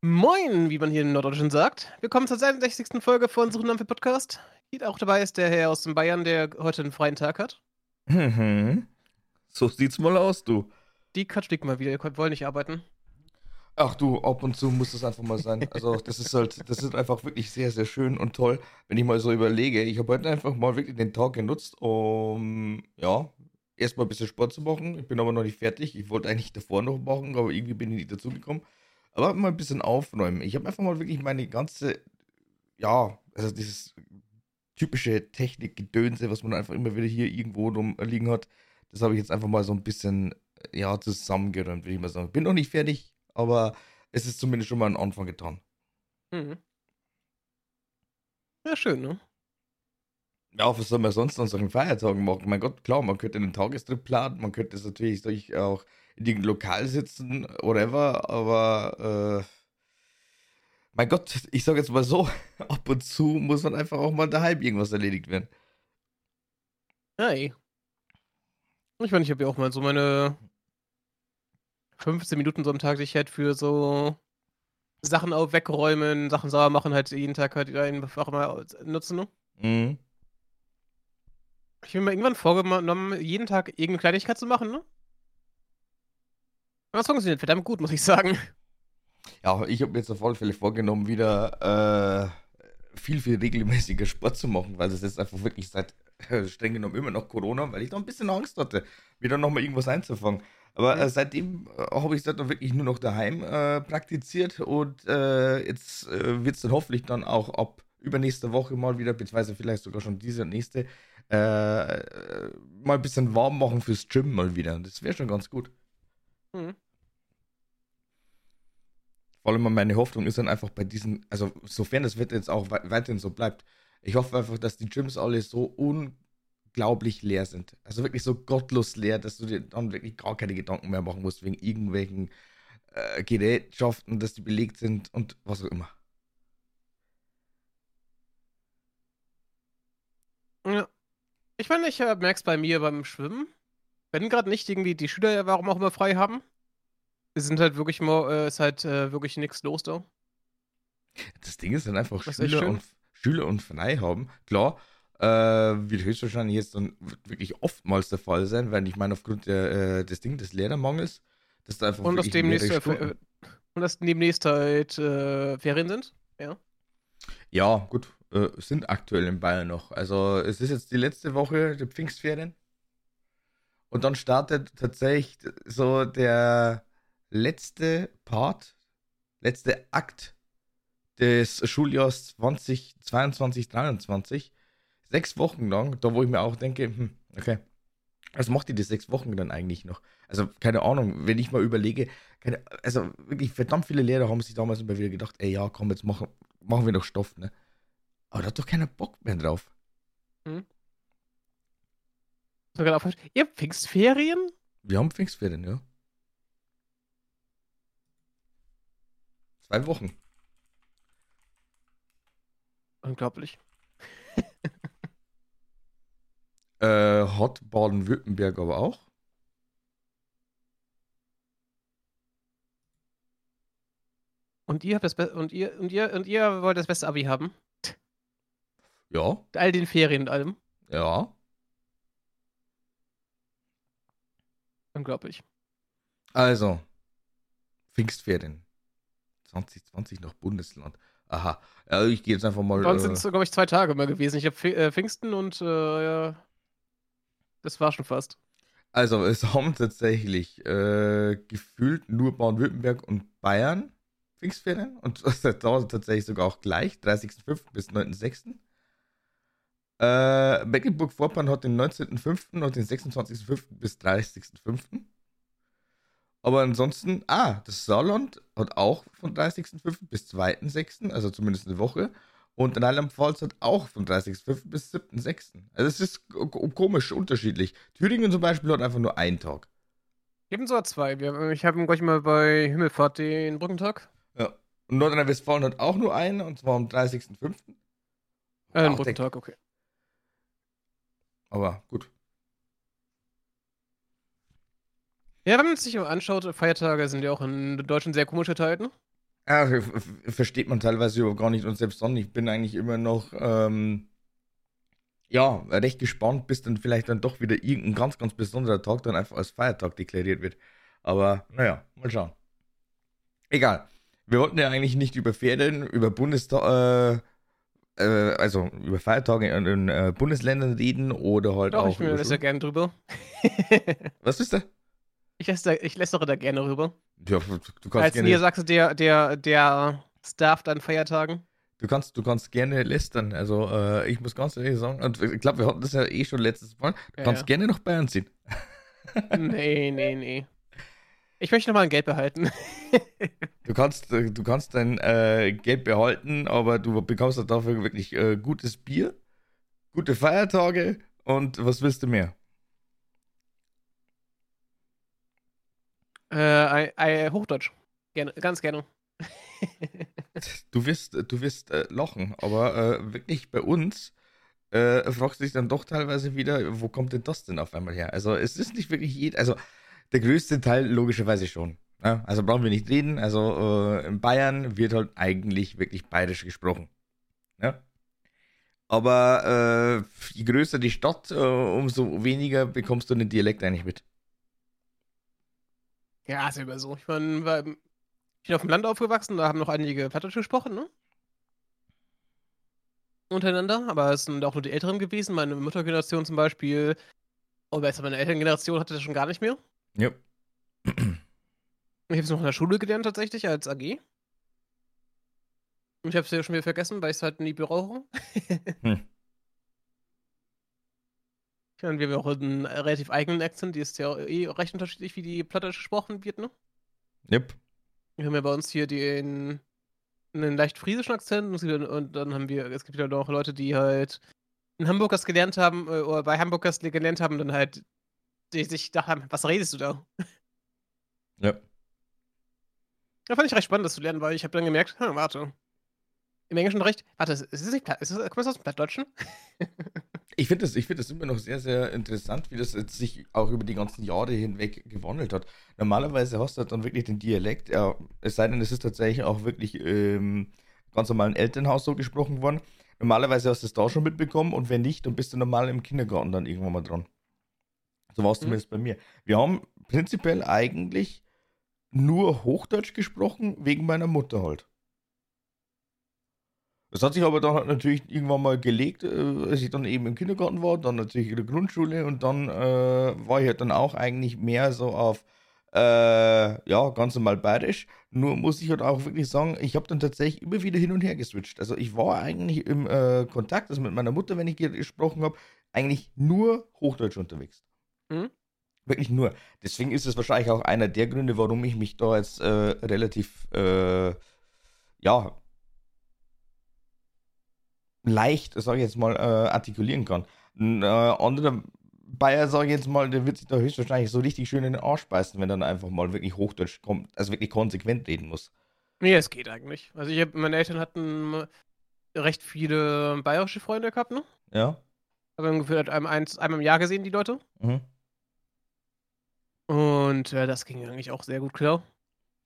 Moin, wie man hier in Norddeutschland sagt. Willkommen zur 66. Folge von Suchen für Podcast. Hier auch dabei ist der Herr aus dem Bayern, der heute einen freien Tag hat. Mhm. So sieht's mal aus, du. Die Katschlik mal wieder, ihr wollt nicht arbeiten. Ach du, ab und zu muss das einfach mal sein. Also das ist halt, das ist einfach wirklich sehr, sehr schön und toll, wenn ich mal so überlege. Ich habe heute einfach mal wirklich den Tag genutzt, um, ja, erstmal ein bisschen Sport zu machen. Ich bin aber noch nicht fertig. Ich wollte eigentlich davor noch machen, aber irgendwie bin ich nicht dazugekommen. Aber mal ein bisschen aufräumen. Ich habe einfach mal wirklich meine ganze, ja, also dieses typische Technikgedönse, was man einfach immer wieder hier irgendwo rumliegen hat, das habe ich jetzt einfach mal so ein bisschen, ja, zusammengeräumt, würde ich mal sagen. Bin noch nicht fertig, aber es ist zumindest schon mal ein Anfang getan. Mhm. Ja, schön, ne? Ja, was soll man sonst an solchen Feiertagen machen? Mein Gott, klar, man könnte einen Tagestrip planen, man könnte es natürlich auch in irgendeinem Lokal sitzen, whatever, aber äh, mein Gott, ich sage jetzt mal so, ab und zu muss man einfach auch mal daheim irgendwas erledigt werden. Hey. Ich meine, ich habe ja auch mal so meine 15 Minuten so am Tag, die ich halt für so Sachen auf wegräumen, Sachen sauber machen, halt jeden Tag halt einfach mal nutzen. Ne? Mhm. Ich habe mir irgendwann vorgenommen, jeden Tag irgendeine Kleinigkeit zu machen, ne? Das funktioniert verdammt gut, muss ich sagen. Ja, ich habe mir jetzt auf alle Fälle vorgenommen, wieder äh, viel, viel regelmäßiger Sport zu machen, weil es jetzt einfach wirklich seit äh, streng genommen immer noch Corona, weil ich da ein bisschen Angst hatte, wieder nochmal irgendwas einzufangen. Aber äh, seitdem äh, habe ich es dann wirklich nur noch daheim äh, praktiziert und äh, jetzt wird es dann hoffentlich dann auch ab übernächste Woche mal wieder, beziehungsweise vielleicht sogar schon diese und nächste, mal ein bisschen warm machen fürs Gym mal wieder. Das wäre schon ganz gut. Mhm. Vor allem meine Hoffnung ist dann einfach bei diesen, also sofern das Wetter jetzt auch weiterhin so bleibt, ich hoffe einfach, dass die Gyms alle so unglaublich leer sind. Also wirklich so gottlos leer, dass du dir dann wirklich gar keine Gedanken mehr machen musst wegen irgendwelchen äh, Gerätschaften, dass die belegt sind und was auch immer. Ja. Ich meine, ich äh, merke es bei mir beim Schwimmen. Wenn gerade nicht irgendwie die Schüler, warum auch immer, frei haben. Wir sind halt wirklich mal, äh, ist halt äh, wirklich nichts los da. Das Ding ist dann einfach Schüler und, Schüler und frei haben. Klar, äh, wird höchstwahrscheinlich jetzt dann wirklich oftmals der Fall sein, weil ich meine, aufgrund der, äh, des Ding, des Lehrermangels, dass da einfach und dass demnächst, äh, und dass demnächst halt äh, Ferien sind, ja. Ja, gut, sind aktuell in Bayern noch. Also es ist jetzt die letzte Woche der Pfingstferien. Und dann startet tatsächlich so der letzte Part, letzte Akt des Schuljahrs 2022, 2023. Sechs Wochen lang, da wo ich mir auch denke, hm, okay, was macht ihr die sechs Wochen dann eigentlich noch? Also, keine Ahnung, wenn ich mal überlege, keine, also wirklich verdammt viele Lehrer haben sich damals immer wieder gedacht, ey, ja, komm, jetzt machen, machen wir noch Stoff, ne? Aber da hat doch keiner Bock mehr drauf. Hm? Sogar auf, ihr habt Pfingstferien? Wir haben Pfingstferien, ja. Zwei Wochen. Unglaublich. äh, hat Baden-Württemberg aber auch. Und ihr habt das Be und ihr und ihr und ihr wollt das beste Abi haben? Ja. All den Ferien und allem. Ja. Unglaublich. Also, Pfingstferien. 2020 noch Bundesland. Aha. Ja, ich gehe jetzt einfach mal. Sonst sind es, glaube ich, zwei Tage mal gewesen. Ich habe äh, Pfingsten und äh, ja, das war schon fast. Also, es haben tatsächlich äh, gefühlt nur Baden-Württemberg und Bayern Pfingstferien. Und das dauert tatsächlich sogar auch gleich, 30.05. bis 9.06. Äh, Mecklenburg-Vorpommern hat den 19.05. und den 26.05. bis 30.05. Aber ansonsten, ah, das Saarland hat auch von 30.05. bis 2.06., also zumindest eine Woche. Und Rheinland-Pfalz hat auch von 30.05. bis 7.06. Also es ist komisch unterschiedlich. Thüringen zum Beispiel hat einfach nur einen Tag. Ebenso zwei. Ich habe gleich mal bei Himmelfahrt den Brückentag. Ja. Und Nordrhein-Westfalen hat auch nur einen, und zwar am 30.05. Äh, den Brückentag, okay. Aber gut. Ja, wenn man sich anschaut, Feiertage sind ja auch in Deutschland sehr komische Zeiten. Ja, versteht man teilweise überhaupt gar nicht und selbst dann, ich bin eigentlich immer noch, ähm, ja, recht gespannt, bis dann vielleicht dann doch wieder irgendein ganz, ganz besonderer Tag dann einfach als Feiertag deklariert wird. Aber naja, mal schauen. Egal. Wir wollten ja eigentlich nicht über Ferien, über Bundestag, äh, äh, also über Feiertage in, in äh, Bundesländern reden oder halt Doch, auch. ich das ja gerne drüber. Was ist da? Ich, lästere, ich lästere da gerne rüber. Ja, du kannst Als gerne. Niedersachse der, der, der Staff an Feiertagen. Du kannst, du kannst gerne lästern. Also äh, ich muss ganz ehrlich sagen, und ich glaube, wir hatten das ja eh schon letztes Mal. Du Ja, kannst ja. gerne nach Bayern ziehen. Nee, nee, nee. Ich möchte noch mal ein Geld behalten. Du kannst, äh, du kannst dein äh, Geld behalten, aber du bekommst dafür wirklich äh, gutes Bier, gute Feiertage und was willst du mehr? äh, Hochdeutsch. Gerne, ganz gerne. Du wirst, du wirst äh, lachen, aber äh, wirklich bei uns äh, fragst du dich dann doch teilweise wieder, wo kommt denn das denn auf einmal her? Also es ist nicht wirklich jed, also der größte Teil logischerweise schon. Ja? Also brauchen wir nicht reden. Also äh, in Bayern wird halt eigentlich wirklich bayerisch gesprochen. Ja? Aber äh, je größer die Stadt, äh, umso weniger bekommst du den Dialekt eigentlich mit. Ja, ist immer so. Ich, mein, war, ich bin auf dem Land aufgewachsen, da haben noch einige Plattdeutsch gesprochen, ne? Untereinander, aber es sind auch nur die Älteren gewesen. Meine Muttergeneration zum Beispiel, oder besser, meine Elterngeneration hatte das schon gar nicht mehr. Ja. Ich habe es noch in der Schule gelernt tatsächlich als AG. Und ich habe es ja schon wieder vergessen, weil ich es halt nie brauche. Hm. Ich meine, wir haben ja auch einen relativ eigenen Akzent, die ist ja eh recht unterschiedlich, wie die Plattdeutsch gesprochen wird, ne? Yep. Wir haben ja bei uns hier den einen leicht friesischen Akzent und dann haben wir, es gibt ja noch Leute, die halt in Hamburg das gelernt haben, äh, oder bei Hamburg das gelernt haben, dann halt die sich gedacht haben, was redest du da? Ja. Da fand ich recht spannend, das zu lernen, weil ich habe dann gemerkt, hm, warte. Im Englischen recht, warte, ist es nicht Platt, ist es, kommt das aus dem Plattdeutschen? Ich finde das, ich find das immer noch sehr, sehr interessant, wie das jetzt sich auch über die ganzen Jahre hinweg gewandelt hat. Normalerweise hast du dann wirklich den Dialekt, ja, es sei denn, es ist tatsächlich auch wirklich ähm, ganz normal im Elternhaus so gesprochen worden. Normalerweise hast du es da schon mitbekommen und wenn nicht, dann bist du normal im Kindergarten dann irgendwann mal dran. So war es Mhm. zumindest bei mir. Wir haben prinzipiell eigentlich nur Hochdeutsch gesprochen, wegen meiner Mutter halt. Das hat sich aber dann halt natürlich irgendwann mal gelegt, äh, als ich dann eben im Kindergarten war, dann natürlich in der Grundschule und dann äh, war ich halt dann auch eigentlich mehr so auf, äh, ja, ganz normal bayerisch. Nur muss ich halt auch wirklich sagen, ich habe dann tatsächlich immer wieder hin und her geswitcht. Also ich war eigentlich im äh, Kontakt, also mit meiner Mutter, wenn ich ge- gesprochen habe, eigentlich nur Hochdeutsch unterwegs. Mhm. Wirklich nur. Deswegen ist es wahrscheinlich auch einer der Gründe, warum ich mich da jetzt äh, relativ, äh, ja, leicht, sage ich jetzt mal, äh, artikulieren kann. Ein äh, anderer Bayer, sage ich jetzt mal, der wird sich da höchstwahrscheinlich so richtig schön in den Arsch beißen, wenn er dann einfach mal wirklich Hochdeutsch kommt, also wirklich konsequent reden muss. Nee, es geht eigentlich. Also ich hab, meine Eltern hatten recht viele bayerische Freunde gehabt, ne? Ja? Aber ungefähr einmal, eins, einmal im Jahr gesehen, die Leute. Mhm. Und äh, das ging eigentlich auch sehr gut klar.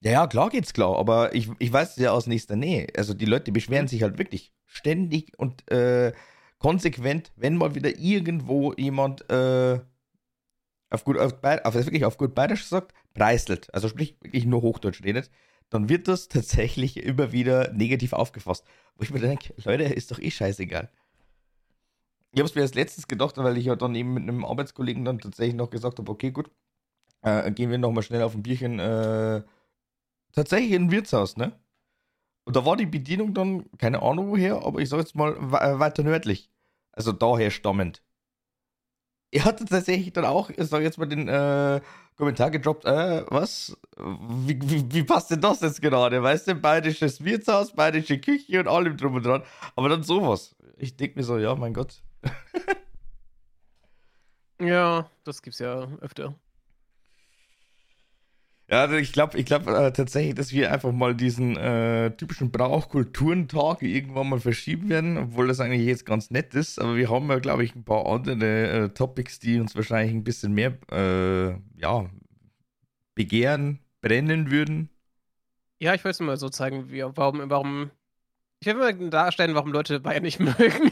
Ja, ja, klar geht's klar, aber ich, ich weiß es ja aus nächster Nähe. Also die Leute beschweren Mhm. sich halt wirklich ständig und äh, konsequent, wenn mal wieder irgendwo jemand äh, auf gut, auf, auf, wirklich auf gut Bayerisch sagt, preiselt, also sprich wirklich nur Hochdeutsch redet, dann wird das tatsächlich immer wieder negativ aufgefasst. Wo ich mir denke, Leute, ist doch eh scheißegal. Ich habe es mir als letztes gedacht, weil ich ja dann eben mit einem Arbeitskollegen dann tatsächlich noch gesagt habe, okay, gut, äh, gehen wir nochmal schnell auf ein Bierchen, äh, tatsächlich in ein Wirtshaus, ne? Und da war die Bedienung dann, keine Ahnung woher, aber ich sag jetzt mal äh, weiter nördlich. Also daher stammend. Er hatte tatsächlich dann auch, ich sag jetzt mal, den äh, Kommentar gedroppt, äh, was? Wie, wie, wie passt denn das jetzt gerade? Weißt du, bayerisches Wirtshaus, bayerische Küche und allem drum und dran. Aber dann sowas. Ich denk mir so, ja, mein Gott. Ja, das gibt's ja öfter. Ja, also ich glaube ich glaub, äh, tatsächlich, dass wir einfach mal diesen äh, typischen Brauchkulturentag irgendwann mal verschieben werden, obwohl das eigentlich jetzt ganz nett ist. Aber wir haben ja, glaube ich, ein paar andere äh, Topics, die uns wahrscheinlich ein bisschen mehr, äh, ja, begehren, brennen würden. Ja, ich wollte es mal so zeigen, wie, warum, warum. Ich will mal darstellen, warum Leute Bayern nicht mögen.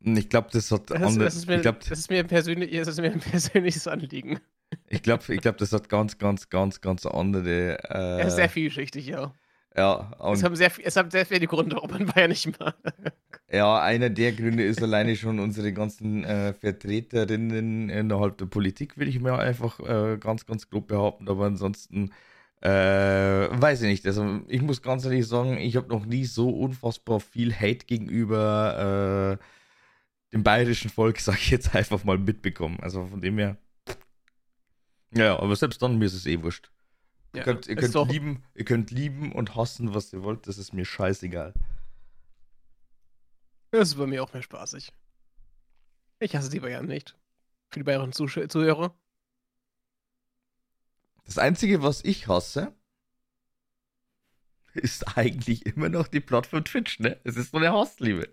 ich glaube, das hat das, andere, das, ist mir, glaub, das ist mir ein persönliches Anliegen. Ich glaube, ich glaub, das hat ganz, ganz, ganz, ganz andere. Äh, er ist sehr vielschichtig, ja. Ja, es, haben sehr, es haben sehr viele Gründe, warum man Bayern nicht mag. Ja, einer der Gründe ist alleine schon unsere ganzen äh, Vertreterinnen innerhalb der Politik, will ich mir einfach äh, ganz, ganz grob behaupten. Aber ansonsten äh, weiß ich nicht. Also ich muss ganz ehrlich sagen, ich habe noch nie so unfassbar viel Hate gegenüber äh, dem bayerischen Volk, sag ich jetzt einfach mal, mitbekommen. Also von dem her. Ja, aber selbst dann mir ist es eh wurscht. Ihr ja, könnt, ihr könnt lieben, ihr könnt lieben und hassen, was ihr wollt, das ist mir scheißegal. Das ist bei mir auch mehr spaßig. Ich hasse die Bayern nicht. Für die bayerischen Zuhörer. Das Einzige, was ich hasse, ist eigentlich immer noch die Plattform Twitch, ne? Es ist so eine Hassliebe.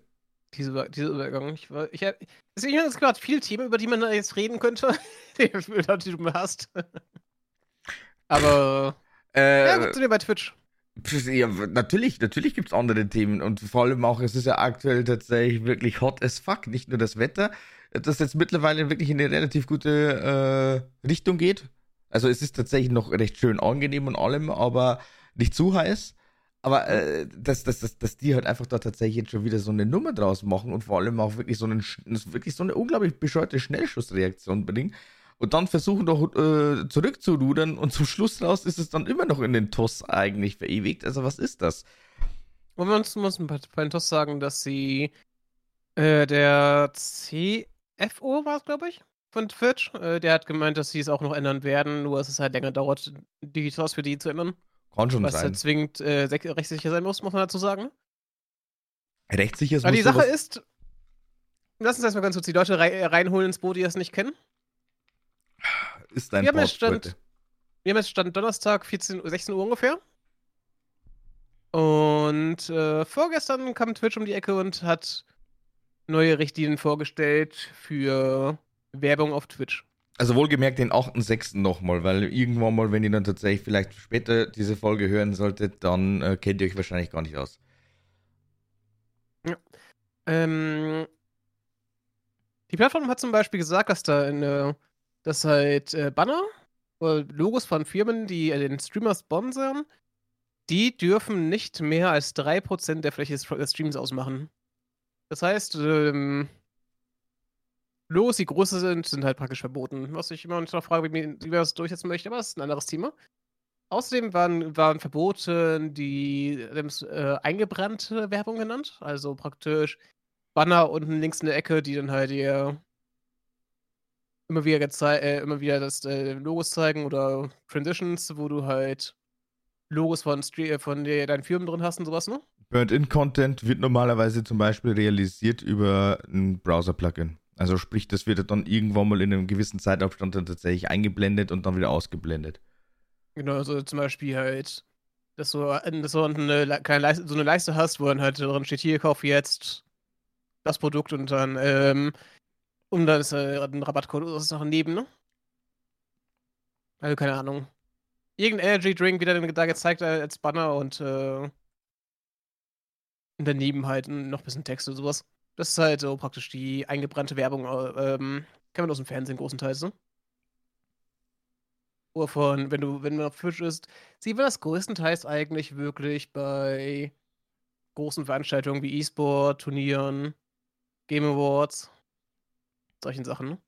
Diese, diese Übergang. Ich, ich, deswegen ist gerade viel Themen, über die man jetzt reden könnte, die, die du hast. Aber. Äh, ja, gut, sind wir bei Twitch. Ja, natürlich, natürlich gibt es andere Themen und vor allem auch, es ist ja aktuell tatsächlich wirklich hot as fuck. Nicht nur das Wetter, das jetzt mittlerweile wirklich in eine relativ gute äh, Richtung geht. Also es ist tatsächlich noch recht schön angenehm und allem, aber nicht zu heiß. Aber äh, dass, dass, dass, dass die halt einfach da tatsächlich jetzt schon wieder so eine Nummer draus machen und vor allem auch wirklich so, einen, wirklich so eine unglaublich bescheuerte Schnellschussreaktion bringen und dann versuchen doch äh, zurückzurudern und zum Schluss raus ist es dann immer noch in den TOS eigentlich verewigt. Also was ist das? Und man muss bei den TOS sagen, dass sie äh, der CFO war es, glaube ich, von Twitch, äh, der hat gemeint, dass sie es auch noch ändern werden, nur dass es halt länger dauert, die TOS für die zu ändern. Kann schon was sein. Was halt zwingend äh, rechtssicher sein muss, muss man dazu sagen. Rechtssicher ist Weil die Sache ist, lass uns erstmal ganz kurz die Leute reinholen ins Boot, die das nicht kennen ist dein wir haben, Stand, wir haben jetzt Stand Donnerstag 14, 16 Uhr ungefähr. Und äh, vorgestern kam Twitch um die Ecke und hat neue Richtlinien vorgestellt für Werbung auf Twitch. Also wohlgemerkt den 8.6. nochmal, weil irgendwann mal, wenn ihr dann tatsächlich vielleicht später diese Folge hören solltet, dann äh, kennt ihr euch wahrscheinlich gar nicht aus. Ja. Ähm, die Plattform hat zum Beispiel gesagt, dass da eine dass halt äh, Banner oder Logos von Firmen, die äh, den Streamer sponsern, die dürfen nicht mehr als 3% der Fläche des Streams ausmachen. Das heißt, ähm, Logos, die größer sind, sind halt praktisch verboten. Was ich immer noch frage, wie, wie man das durchsetzen möchte, aber das ist ein anderes Thema. Außerdem waren, waren Verbote, die äh, eingebrannte Werbung genannt. Also praktisch Banner unten links in der Ecke, die dann halt ihr immer wieder, äh, immer wieder das äh, Logos zeigen oder Transitions, wo du halt Logos von, äh, von der, deinen Firmen drin hast und sowas, ne? Burnt-in-Content wird normalerweise zum Beispiel realisiert über ein Browser-Plugin. Also sprich, das wird dann irgendwann mal in einem gewissen Zeitabstand dann tatsächlich eingeblendet und dann wieder ausgeblendet. Genau, also zum Beispiel halt, dass du, äh, dass du eine, keine Leiste, so eine Leiste hast, wo dann halt drin steht, hier, kauf jetzt das Produkt und dann ähm, und dann ist äh, ein Rabattcode oder ist noch neben, ne? Also keine Ahnung. Irgendein Energy Drink wieder da gezeigt als Banner und äh, daneben halt noch ein bisschen Text oder sowas. Das ist halt so praktisch die eingebrannte Werbung. Äh, ähm, kann man aus dem Fernsehen großenteils, ne? Oder von, wenn du, wenn man auf Twitch ist, sieht man das größtenteils eigentlich wirklich bei großen Veranstaltungen wie E-Sport, Turnieren, Game Awards solchen Sachen. Ne?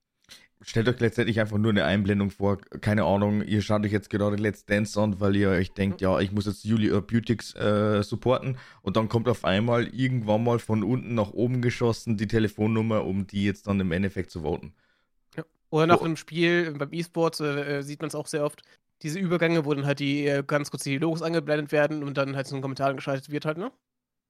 Stellt euch letztendlich einfach nur eine Einblendung vor. Keine Ahnung, ihr schaut euch jetzt gerade Let's Dance an, weil ihr euch denkt, ja, ich muss jetzt Julia Beautix äh, supporten. Und dann kommt auf einmal irgendwann mal von unten nach oben geschossen die Telefonnummer, um die jetzt dann im Endeffekt zu voten. Ja. Oder nach oh. einem Spiel, beim E-Sport äh, äh sieht man es auch sehr oft, diese Übergänge, wo dann halt die äh, ganz kurz die Logos angeblendet werden und dann halt so ein Kommentar geschaltet wird halt, ne?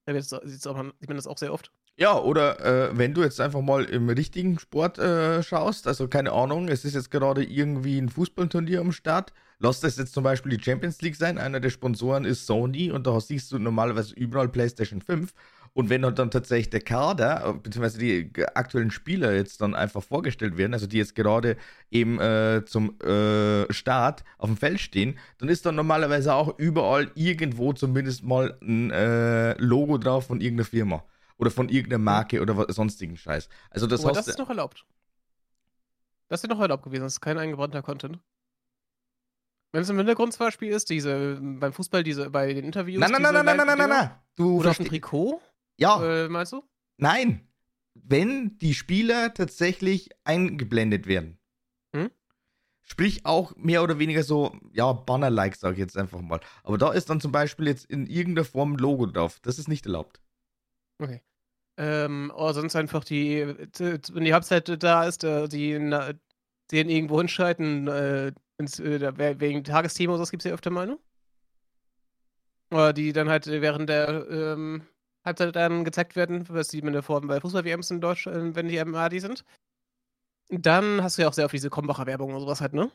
Da sieht man das auch sehr oft. Ja, oder äh, wenn du jetzt einfach mal im richtigen Sport äh, schaust, also keine Ahnung, es ist jetzt gerade irgendwie ein Fußballturnier am Start, lass das jetzt zum Beispiel die Champions League sein, einer der Sponsoren ist Sony und da siehst du normalerweise überall PlayStation 5 und wenn dann tatsächlich der Kader, äh, beziehungsweise die aktuellen Spieler jetzt dann einfach vorgestellt werden, also die jetzt gerade eben äh, zum äh, Start auf dem Feld stehen, dann ist dann normalerweise auch überall irgendwo zumindest mal ein äh, Logo drauf von irgendeiner Firma. Oder von irgendeiner Marke oder sonstigen Scheiß. Also das, Aber das ist noch erlaubt. Das ist noch erlaubt gewesen, das ist kein eingebrannter Content. Wenn es im Hintergrund zum Beispiel ist, diese beim Fußball, diese bei den Interviews. Nein, nein, nein, nein, nein, nein, nein, nein. Du Oder auf dem Trikot? Ja. Äh, meinst du? Nein. Wenn die Spieler tatsächlich eingeblendet werden. Hm? Sprich auch mehr oder weniger so, ja, Banner-like, sag ich jetzt einfach mal. Aber da ist dann zum Beispiel jetzt in irgendeiner Form ein Logo drauf. Das ist nicht erlaubt. Okay. Ähm, oder sonst einfach die, wenn die Halbzeit da ist, äh, die den irgendwo hinschalten, äh, ins, äh, wegen Tagesthema so, gibt es ja öfter mal, ne? Oder die dann halt während der ähm, Halbzeit dann gezeigt werden, was die mit der Form bei Fußball-WMs in Deutschland, wenn die MAD sind. Dann hast du ja auch sehr auf diese Kombacher Werbung und sowas halt, ne?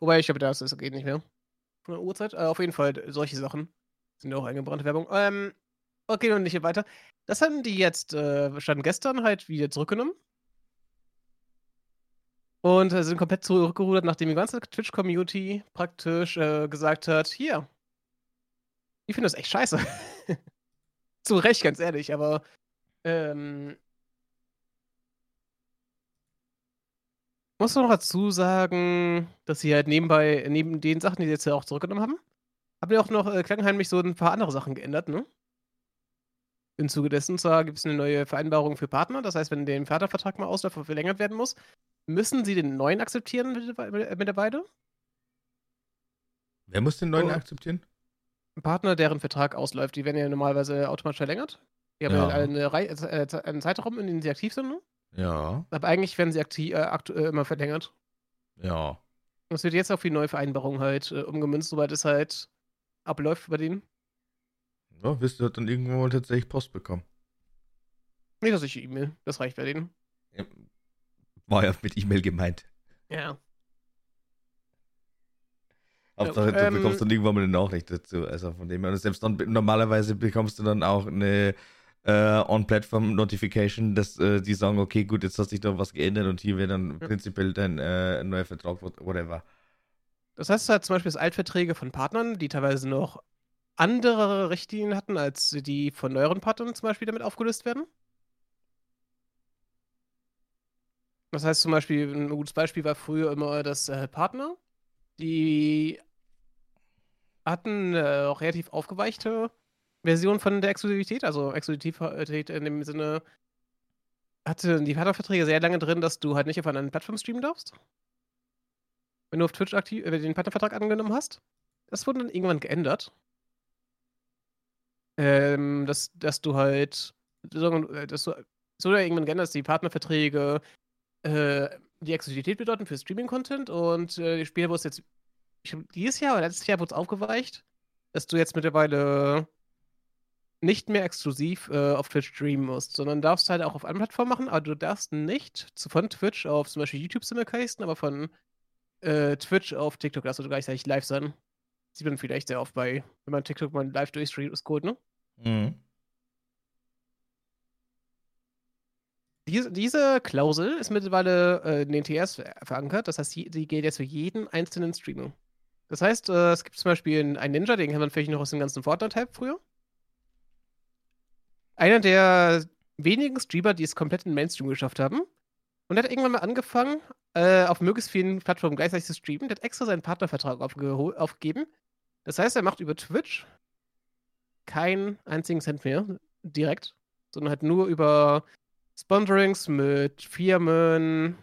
Wobei ich glaube, das, das geht nicht mehr. Von der Uhrzeit. Aber auf jeden Fall solche Sachen sind ja auch eingebrannte Werbung. Ähm, okay, und nicht hier weiter. Das haben die jetzt, äh, stand gestern halt wieder zurückgenommen. Und äh, sind komplett zurückgerudert, nachdem die ganze Twitch-Community praktisch äh, gesagt hat: Hier, ich finde das echt scheiße. Zu Recht, ganz ehrlich, aber ähm, muss noch dazu sagen, dass sie halt nebenbei, neben den Sachen, die sie jetzt ja auch zurückgenommen haben, haben ja auch noch äh, klangheimlich so ein paar andere Sachen geändert, ne? Im Zuge dessen zwar gibt es eine neue Vereinbarung für Partner, das heißt, wenn der Vatervertrag mal ausläuft und verlängert werden muss, müssen sie den neuen akzeptieren mittlerweile. Wer muss den neuen oh. akzeptieren? Partner, deren Vertrag ausläuft, die werden ja normalerweise automatisch verlängert. Die haben ja, eine Rei äh, einen Zeitraum, in dem sie aktiv sind. Ne? Ja. Aber eigentlich werden sie aktiv, äh, äh, immer verlängert. Ja. Das wird jetzt auf die neue Vereinbarung halt äh, umgemünzt, soweit es halt abläuft bei denen. Ja, wirst du dann irgendwann mal tatsächlich Post bekommen. Nicht, dass ich E-Mail. Das reicht bei denen. Ja. War ja mit E-Mail gemeint. Ja. Hauptsache, ja, du ähm, bekommst dann irgendwann mal eine Nachricht dazu. Also von dem her, selbst dann normalerweise bekommst du dann auch eine äh, On-Platform-Notification, dass äh, die sagen, okay, gut, jetzt hat sich da was geändert und hier wäre dann ja. prinzipiell dein äh, neuer Vertrag, whatever. Das heißt halt zum Beispiel, Altverträge von Partnern, die teilweise noch andere Richtlinien hatten, als die von neueren Partnern zum Beispiel damit aufgelöst werden. Das heißt zum Beispiel, ein gutes Beispiel war früher immer, dass äh, Partner die hatten äh, auch relativ aufgeweichte Version von der Exklusivität, also Exklusivität in dem Sinne, hatte die Partnerverträge sehr lange drin, dass du halt nicht auf einer Plattform streamen darfst. Wenn du auf Twitch aktiv, äh, den Partnervertrag angenommen hast. Das wurde dann irgendwann geändert. Ähm, dass, dass du halt, äh, dass du, so irgendwann geändert, dass die Partnerverträge äh, die Exklusivität bedeuten für Streaming-Content und äh, die Spiele, es jetzt dieses Jahr oder letztes Jahr wurde es aufgeweicht, dass du jetzt mittlerweile nicht mehr exklusiv äh, auf Twitch streamen musst, sondern darfst halt auch auf anderen Plattformen machen, aber du darfst nicht von Twitch auf zum Beispiel YouTube simulcasten, aber von äh, Twitch auf TikTok darfst du gleichzeitig live sein. Sieht man vielleicht sehr oft bei, wenn man TikTok mal live gut, ne? Mhm. Diese, diese Klausel ist mittlerweile äh, in den TS verankert, das heißt, die gilt jetzt für jeden einzelnen Streamer. Das heißt, äh, es gibt zum Beispiel einen Ninja, den kennt man vielleicht noch aus dem ganzen Fortnite-Hype früher. Einer der wenigen Streamer, die es komplett in den Mainstream geschafft haben. Und der hat irgendwann mal angefangen, äh, auf möglichst vielen Plattformen gleichzeitig zu streamen. Der hat extra seinen Partnervertrag aufgegeben. Das heißt, er macht über Twitch keinen einzigen Cent mehr direkt, sondern halt nur über Sponsorings mit Firmen,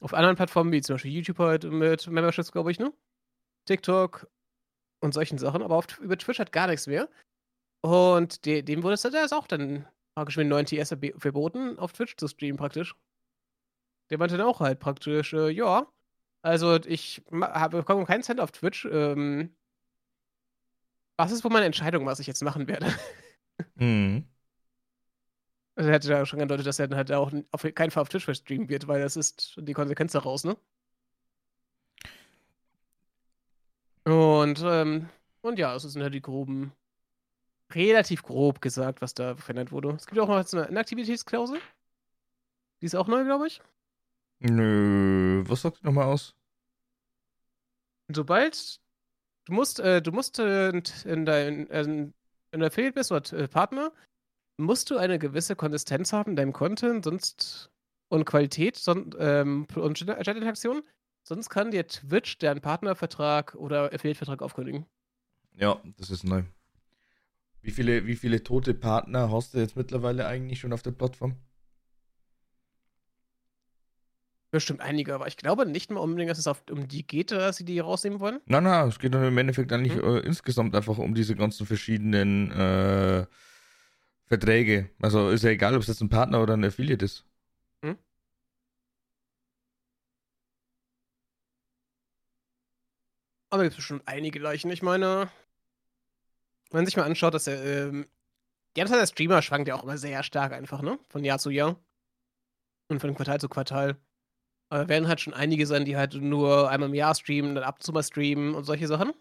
auf anderen Plattformen, wie zum Beispiel YouTube halt mit Memberships, glaube ich, ne? TikTok und solchen Sachen, aber auf, über Twitch hat gar nichts mehr. Und de, dem wurde es ist auch dann praktisch mit 9 TS verboten, auf Twitch zu streamen praktisch. Der meinte dann auch halt praktisch, äh, ja, also ich habe bekomme keinen Cent auf Twitch. Ähm, was ist wohl meine Entscheidung, was ich jetzt machen werde? Mhm. Also, er hätte ja schon angedeutet, dass er dann halt auch auf keinen Fall auf Twitch streamen wird, weil das ist die Konsequenz daraus, ne? Und, ähm, und ja, es sind halt die groben relativ grob gesagt, was da verändert wurde. Es gibt auch noch jetzt eine Inaktivitätsklausel. Die ist auch neu, glaube ich. Nö, was sagt die nochmal aus? Sobald du musst, äh, du musst äh, in dein, äh, in Affiliate bist oder äh, Partner, musst du eine gewisse Konsistenz haben in deinem Content, sonst und Qualität son, ähm, und Chat-Interaktion, sonst kann dir Twitch deren Partnervertrag oder Affiliate-Vertrag aufkündigen. Ja, das ist neu. Wie viele, wie viele tote Partner hast du jetzt mittlerweile eigentlich schon auf der Plattform? Bestimmt einige, aber ich glaube nicht mal unbedingt, dass es auf, um die geht, dass sie die rausnehmen wollen. Nein, nein, es geht dann im Endeffekt eigentlich hm. äh, insgesamt einfach um diese ganzen verschiedenen äh, Verträge. Also ist ja egal, ob es jetzt ein Partner oder ein Affiliate ist. Hm? Aber gibt es bestimmt einige Leichen. Ich meine, wenn man sich mal anschaut, dass er, ähm, die Anzahl der Streamer schwankt ja auch immer sehr stark einfach, ne? Von Jahr zu Jahr. Und von Quartal zu Quartal. Aber werden halt schon einige sein, die halt nur einmal im Jahr streamen, dann ab und zu mal streamen und solche Sachen.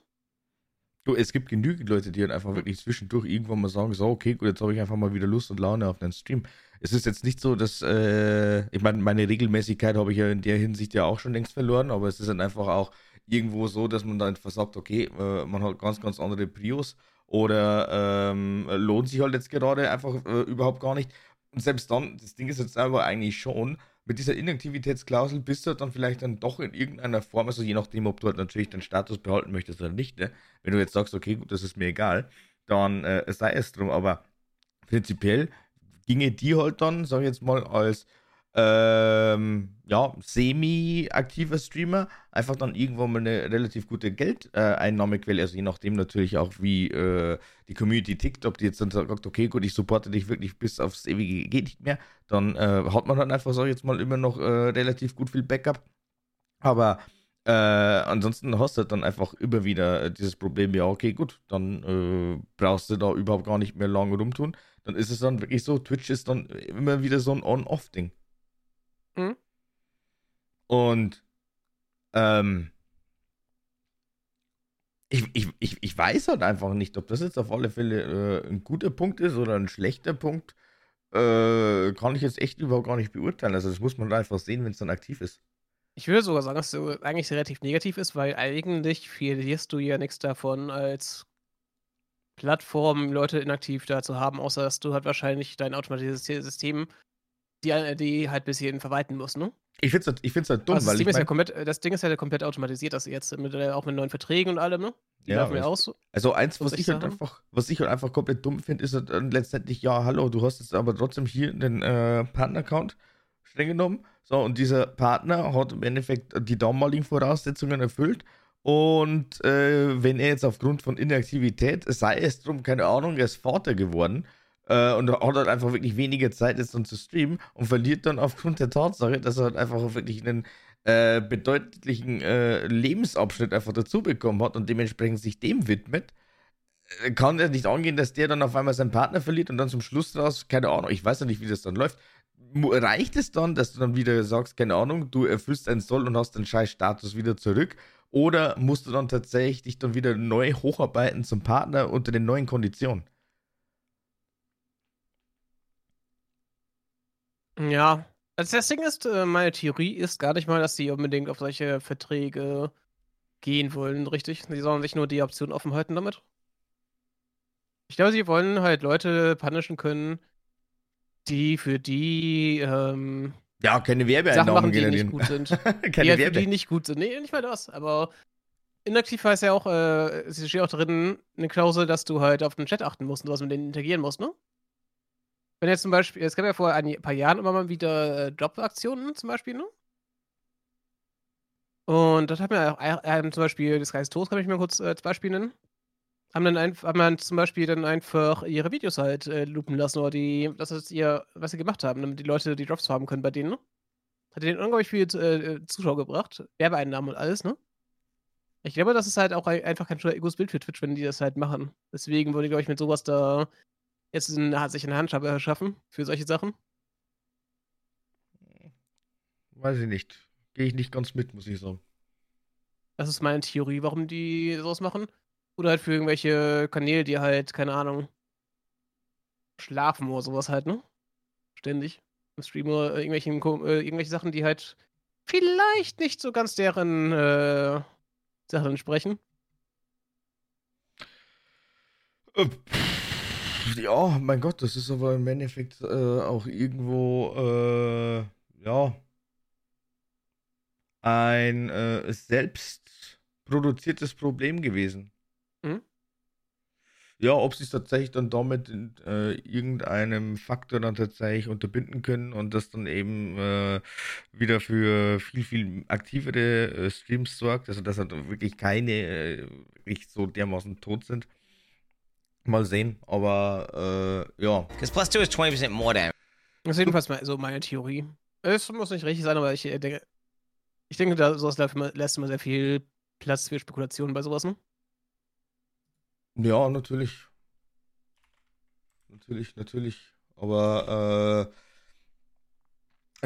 Du, es gibt genügend Leute, die halt einfach wirklich zwischendurch irgendwann mal sagen, so, okay, gut, jetzt habe ich einfach mal wieder Lust und Laune auf den Stream. Es ist jetzt nicht so, dass, äh, ich meine, meine Regelmäßigkeit habe ich ja in der Hinsicht ja auch schon längst verloren, aber es ist dann einfach auch irgendwo so, dass man dann einfach sagt, okay, äh, man hat ganz, ganz andere Prios oder ähm, lohnt sich halt jetzt gerade einfach äh, überhaupt gar nicht. Und selbst dann, das Ding ist jetzt aber eigentlich schon, mit dieser Inaktivitätsklausel bist du dann vielleicht dann doch in irgendeiner Form, also je nachdem, ob du halt natürlich den Status behalten möchtest oder nicht, ne? wenn du jetzt sagst, okay, gut, das ist mir egal, dann äh, sei es drum, aber prinzipiell ginge die halt dann, sag ich jetzt mal, als ähm, ja, semi-aktiver Streamer einfach dann irgendwann mal eine relativ gute Geldeinnahmequelle, also je nachdem natürlich auch, wie äh, die Community tickt, ob die jetzt dann sagt, okay, gut, ich supporte dich wirklich bis aufs ewige geht nicht mehr, dann äh, hat man dann einfach, sag ich jetzt mal, immer noch äh, relativ gut viel Backup. Aber äh, ansonsten hast du dann einfach immer wieder dieses Problem, ja, okay, gut, dann äh, brauchst du da überhaupt gar nicht mehr lange rumtun. Dann ist es dann wirklich so, Twitch ist dann immer wieder so ein On-Off-Ding. Mhm. Und ähm, ich, ich, ich, ich weiß halt einfach nicht, ob das jetzt auf alle Fälle äh, ein guter Punkt ist oder ein schlechter Punkt. Äh, kann ich jetzt echt überhaupt gar nicht beurteilen. Also das muss man einfach sehen, wenn es dann aktiv ist. Ich würde sogar sagen, dass es eigentlich relativ negativ ist, weil eigentlich verlierst du ja nichts davon, als Plattform Leute inaktiv da zu haben, außer dass du halt wahrscheinlich dein automatisiertes System die, die halt bis hierhin verwalten muss, ne? Ich finde es halt, ich find's halt dumm, also weil ich. Mein, ja komplett, das Ding ist ja komplett automatisiert, dass jetzt mit, äh, auch mit neuen Verträgen und allem, ne? Die ja, mir aus. Also eins, was ich, halt einfach, was ich halt einfach komplett dumm finde, ist halt letztendlich, ja, hallo, du hast jetzt aber trotzdem hier den äh, Partner-Account streng genommen. So, und dieser Partner hat im Endeffekt die damaligen Voraussetzungen erfüllt. Und äh, wenn er jetzt aufgrund von Inaktivität, sei es drum, keine Ahnung, er ist Vater geworden, äh, und hat halt einfach wirklich weniger Zeit jetzt dann zu streamen und verliert dann aufgrund der Tatsache, dass er halt einfach wirklich einen äh, bedeutlichen äh, Lebensabschnitt einfach dazu bekommen hat und dementsprechend sich dem widmet, äh, kann er nicht angehen, dass der dann auf einmal seinen Partner verliert und dann zum Schluss raus, keine Ahnung, ich weiß ja nicht, wie das dann läuft. Reicht es dann, dass du dann wieder sagst, keine Ahnung, du erfüllst einen Soll und hast den scheiß Status wieder zurück? Oder musst du dann tatsächlich dich dann wieder neu hocharbeiten zum Partner unter den neuen Konditionen? Ja. Also das Ding ist, äh, meine Theorie ist gar nicht mal, dass sie unbedingt auf solche Verträge gehen wollen, richtig? Sie sollen sich nur die Option offen halten damit. Ich glaube, sie wollen halt Leute punishen können, die für die ähm, ja, keine Werbeeinnahmen machen, die nicht gut sind. keine die halt für die nicht gut sind. Nee, nicht mal das. Aber inaktiv heißt ja auch, äh, es steht auch drin, eine Klausel, dass du halt auf den Chat achten musst und was mit denen interagieren musst, ne? Wenn jetzt zum Beispiel, es gab ja vor ein paar Jahren immer mal wieder äh, Jobaktionen zum Beispiel, ne? Und das hat mir auch äh, zum Beispiel, das Geist Toast kann ich mir kurz äh, als Beispiel nennen. Haben dann, ein, haben dann zum Beispiel dann einfach ihre Videos halt äh, loopen lassen oder die, das ist ihr, was sie gemacht haben, damit die Leute die Drops haben können bei denen, ne? Hat denen unglaublich viel äh, Zuschauer gebracht, Werbeeinnahmen und alles, ne? Ich glaube, das ist halt auch einfach kein gutes Bild für Twitch, wenn die das halt machen. Deswegen würde ich, glaube ich, mit sowas da jetzt ein, hat sich eine Handschrift erschaffen für solche Sachen? Weiß ich nicht. Gehe ich nicht ganz mit, muss ich sagen. Das ist meine Theorie, warum die sowas machen. Oder halt für irgendwelche Kanäle, die halt, keine Ahnung, schlafen oder sowas halt, ne? Ständig. Im Stream oder irgendwelche, äh, irgendwelche Sachen, die halt vielleicht nicht so ganz deren äh, Sachen entsprechen. Äh, ja, mein Gott, das ist aber im Endeffekt äh, auch irgendwo, äh, ja, ein äh, selbst produziertes Problem gewesen. Mhm. Ja, ob sie es tatsächlich dann damit in äh, irgendeinem Faktor dann tatsächlich unterbinden können und das dann eben äh, wieder für viel, viel aktivere äh, Streams sorgt, also dass halt wirklich keine wirklich so dermaßen tot sind. Mal sehen, aber äh, ja. Because plus 2 is 20% more damage. Das ist jedenfalls mal so meine Theorie. Es muss nicht richtig sein, aber ich äh, denke, ich denke, da sowas lässt immer sehr viel Platz für Spekulationen bei sowas, ne? Ja, natürlich. Natürlich, natürlich. Aber äh,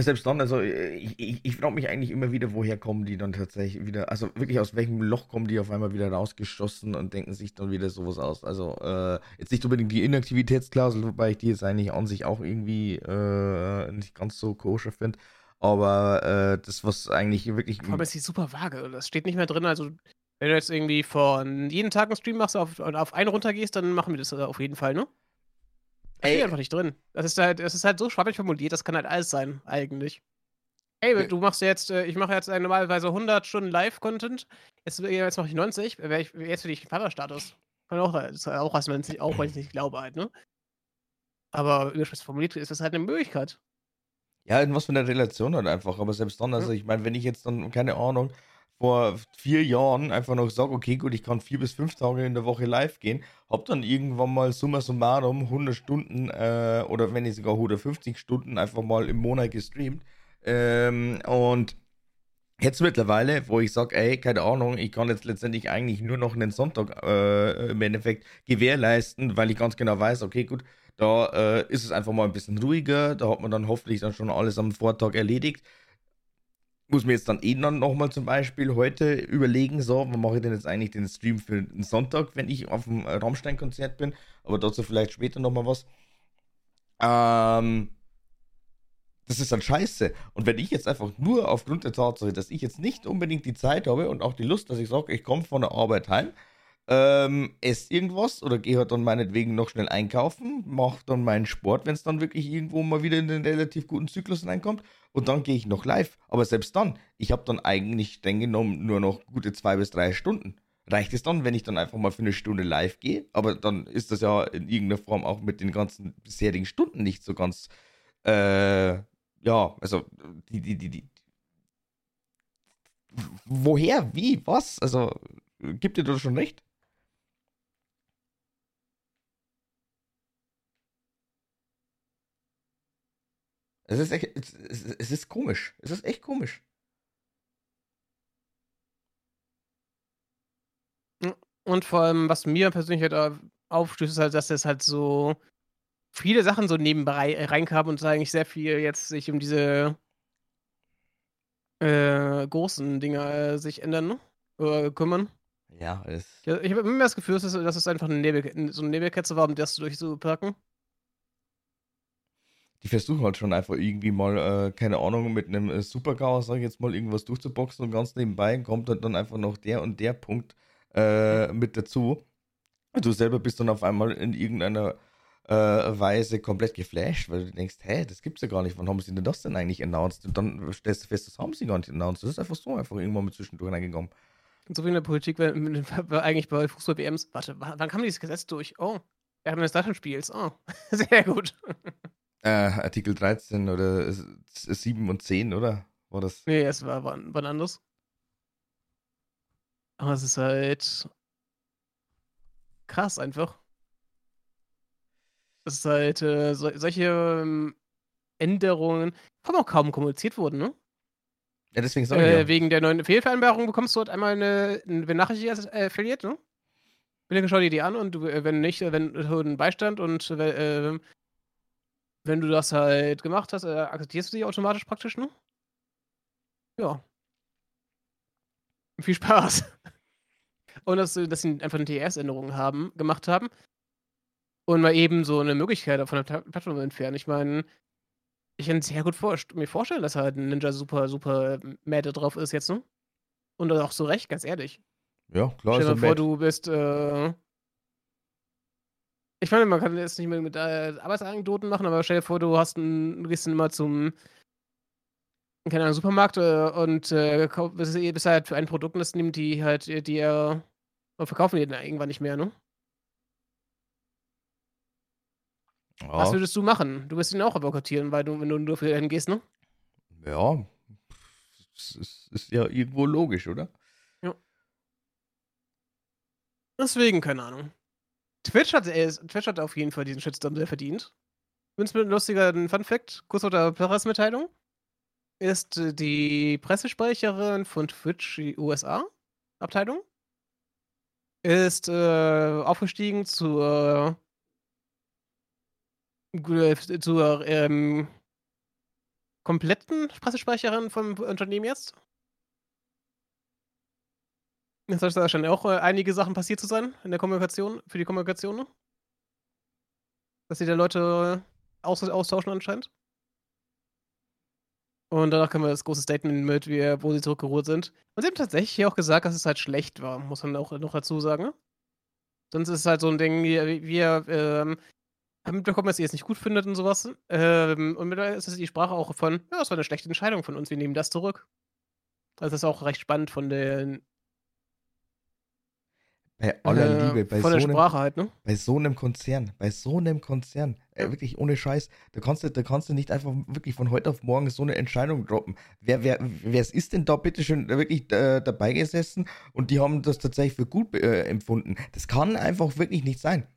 selbst dann, also ich, ich, ich frage mich eigentlich immer wieder, woher kommen die dann tatsächlich wieder, also wirklich aus welchem Loch kommen die auf einmal wieder rausgeschossen und denken sich dann wieder sowas aus. Also äh, jetzt nicht unbedingt die Inaktivitätsklausel, wobei ich die jetzt eigentlich an sich auch irgendwie äh, nicht ganz so koscher finde. Aber äh, das, was eigentlich wirklich. Aber es ist super vage. Das steht nicht mehr drin. Also wenn du jetzt irgendwie von jeden Tag einen Stream machst auf, und auf einen runtergehst, dann machen wir das auf jeden Fall, ne? Das steht einfach nicht drin. Das ist halt, das ist halt so schwammig formuliert, das kann halt alles sein, eigentlich. Ey, du machst jetzt, äh, ich mache jetzt normalerweise 100 Stunden Live-Content, jetzt, jetzt mache ich 90, ich, jetzt will ich Vaterstatus. Kann auch, das ist auch, was man auch wenn ich nicht glaube halt, ne? Aber überspitzt formuliert ist das halt eine Möglichkeit. Ja, in was für einer Relation halt einfach. Aber selbst dann, also ich meine, wenn ich jetzt dann, keine Ahnung, vor vier Jahren einfach noch sage, okay, gut, ich kann vier bis fünf Tage in der Woche live gehen, hab dann irgendwann mal summa summarum 100 Stunden äh, oder wenn nicht sogar 150 Stunden einfach mal im Monat gestreamt. Ähm, und jetzt mittlerweile, wo ich sage, ey, keine Ahnung, ich kann jetzt letztendlich eigentlich nur noch einen Sonntag äh, im Endeffekt gewährleisten, weil ich ganz genau weiß, okay, gut, da äh, ist es einfach mal ein bisschen ruhiger, da hat man dann hoffentlich dann schon alles am Vortag erledigt muss mir jetzt dann eh dann nochmal zum Beispiel heute überlegen, so, wann mache ich denn jetzt eigentlich den Stream für den Sonntag, wenn ich auf dem Rammstein-Konzert bin, aber dazu vielleicht später nochmal was. Ähm, das ist dann scheiße. Und wenn ich jetzt einfach nur aufgrund der Tatsache, dass ich jetzt nicht unbedingt die Zeit habe und auch die Lust, dass ich sage, ich komme von der Arbeit heim, ähm, esse irgendwas oder gehe halt dann meinetwegen noch schnell einkaufen, mache dann meinen Sport, wenn es dann wirklich irgendwo mal wieder in den relativ guten Zyklus reinkommt und dann gehe ich noch live. Aber selbst dann, ich habe dann eigentlich streng genommen nur noch gute zwei bis drei Stunden. Reicht es dann, wenn ich dann einfach mal für eine Stunde live gehe? Aber dann ist das ja in irgendeiner Form auch mit den ganzen bisherigen Stunden nicht so ganz, äh, ja, also die, die, die, die, woher, wie, was? Also, gibt dir das schon recht? Es ist echt, es, es ist komisch. Es ist echt komisch. Und vor allem, was mir persönlich halt aufstößt, ist halt, dass es halt so viele Sachen so nebenbei reinkamen und eigentlich sehr viel jetzt sich um diese äh, großen Dinger äh, sich ändern, ne? Oder kümmern. Ja, es. Ja, ich habe immer das Gefühl, dass es, dass es einfach eine Nebel, so eine Nebelketze war, um das durch zu packen die versuchen halt schon einfach irgendwie mal, äh, keine Ahnung, mit einem äh, Supergau, sag ich jetzt mal, irgendwas durchzuboxen und ganz nebenbei kommt halt dann einfach noch der und der Punkt äh, mit dazu. Du selber bist dann auf einmal in irgendeiner äh, Weise komplett geflasht, weil du denkst, hä, das gibt's ja gar nicht, wann haben sie denn das denn eigentlich announced? Und dann stellst du fest, das haben sie gar nicht announced. Das ist einfach so einfach irgendwann mit zwischendurch reingegangen. So wie in der Politik, wenn, eigentlich bei Fußball-WMs, warte, wann kam dieses Gesetz durch? Oh, während des Datenspiels. Oh, sehr gut. Äh, Artikel 13 oder 7 und 10, oder? War das? Nee, es war wann, wann anders. Aber es ist halt krass einfach. Es ist halt äh, so, solche ähm, Änderungen, haben auch kaum kommuniziert wurden, ne? Ja, deswegen sage ich äh, ja. Wegen der neuen Fehlvereinbarung bekommst du halt einmal eine, eine Benachrichtigung äh, verliert, ne? Bitte schau dir die an und du, äh, wenn nicht, äh, wenn du einen Beistand und äh, wenn du das halt gemacht hast, äh, akzeptierst du die automatisch praktisch, ne? Ja. Viel Spaß. Und dass, dass sie einfach eine TS-Änderung haben, gemacht haben. Und mal eben so eine Möglichkeit von der Plattform entfernen. Ich meine, ich kann sehr gut vor mir vorstellen, dass halt ein Ninja super, super mad drauf ist jetzt, ne? Und auch so recht, ganz ehrlich. Ja, klar. Stell dir mal vor, du bist, äh, ich meine, man kann jetzt nicht mehr mit äh, Arbeitsanekdoten machen, aber stell dir vor, du hast ein, du gehst dann immer zum, keine Ahnung, Supermarkt äh, und äh, bist, bist halt für ein Produkt, das nimmt die halt, die äh, verkaufen die dann irgendwann nicht mehr, ne? Ja. Was würdest du machen? Du wirst ihn auch boykottieren, weil du, wenn du nur für ihn gehst, ne? Ja, das ist, ist ja irgendwo logisch, oder? Ja. Deswegen, keine Ahnung. Twitch hat, äh, Twitch hat auf jeden Fall diesen Shitstorm sehr verdient. Übrigens mit einem lustigen Fun-Fact, kurz vor der Pressemitteilung, ist äh, die Pressesprecherin von Twitch, die USA-Abteilung, ist äh, aufgestiegen zur, äh, zur ähm, kompletten Pressesprecherin vom Unternehmen jetzt. Jetzt sollte da schon auch äh, einige Sachen passiert zu sein in der Kommunikation, für die Kommunikation. Ne? Dass sie da Leute aus austauschen anscheinend. Und danach können wir das große Statement mit, wie, wo sie zurückgeruht sind. Und sie haben tatsächlich auch gesagt, dass es halt schlecht war, muss man auch noch dazu sagen. Sonst ist es halt so ein Ding, wir, wir ähm, haben mitbekommen, dass ihr es nicht gut findet und sowas. Ähm, und mittlerweile ist es die Sprache auch von, ja, das war eine schlechte Entscheidung von uns, wir nehmen das zurück. Das ist auch recht spannend von den bei aller äh, Liebe, bei so, einem, halt, ne? bei so einem Konzern, bei so einem Konzern, ja. äh, wirklich ohne Scheiß, da kannst, du, da kannst du nicht einfach wirklich von heute auf morgen so eine Entscheidung droppen. Wer, wer, wer ist denn da bitte schon wirklich äh, dabei gesessen und die haben das tatsächlich für gut äh, empfunden? Das kann einfach wirklich nicht sein.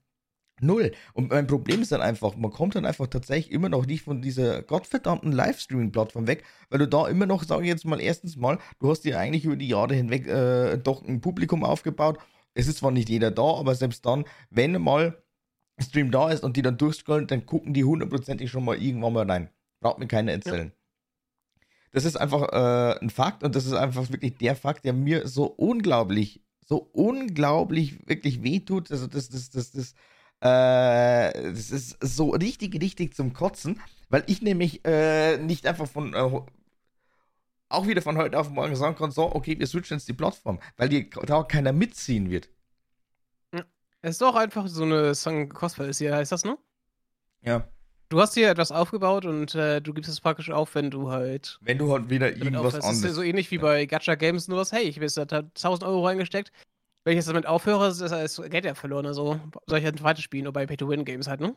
Null. Und mein Problem ist dann einfach, man kommt dann einfach tatsächlich immer noch nicht von dieser gottverdammten Livestreaming-Plattform weg, weil du da immer noch, sage ich jetzt mal, erstens mal, du hast dir eigentlich über die Jahre hinweg äh, doch ein Publikum aufgebaut es ist zwar nicht jeder da, aber selbst dann, wenn mal Stream da ist und die dann durchscrollen, dann gucken die hundertprozentig schon mal irgendwann mal rein. Braucht mir keiner erzählen. Ja. Das ist einfach äh, ein Fakt und das ist einfach wirklich der Fakt, der mir so unglaublich, so unglaublich wirklich wehtut. Also das, das, das, das, äh, das ist so richtig, richtig zum Kotzen, weil ich nämlich äh, nicht einfach von äh, auch wieder von heute auf morgen sagen kann, so, okay, wir switchen jetzt die Plattform, weil die, da keiner mitziehen wird. Ja. Es ist doch einfach so eine Sunk Cost Fallacy, heißt das, ne? Ja. Du hast hier etwas aufgebaut und äh, du gibst es praktisch auf, wenn du halt. Wenn du halt wieder irgendwas anderes. Das ist so ähnlich wie ja. bei Gacha Games, nur was, hey, ich habe jetzt da 1000 Euro reingesteckt. Wenn ich jetzt damit aufhöre, ist das Geld ja verloren. Also soll ich halt ein zweites spielen, oder bei Pay-to-Win-Games halt, ne?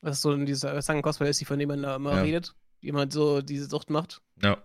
Das ist so dieser Sunk Cost Fallacy, von dem man da immer ja. redet jemand so diese Sucht macht. Ja.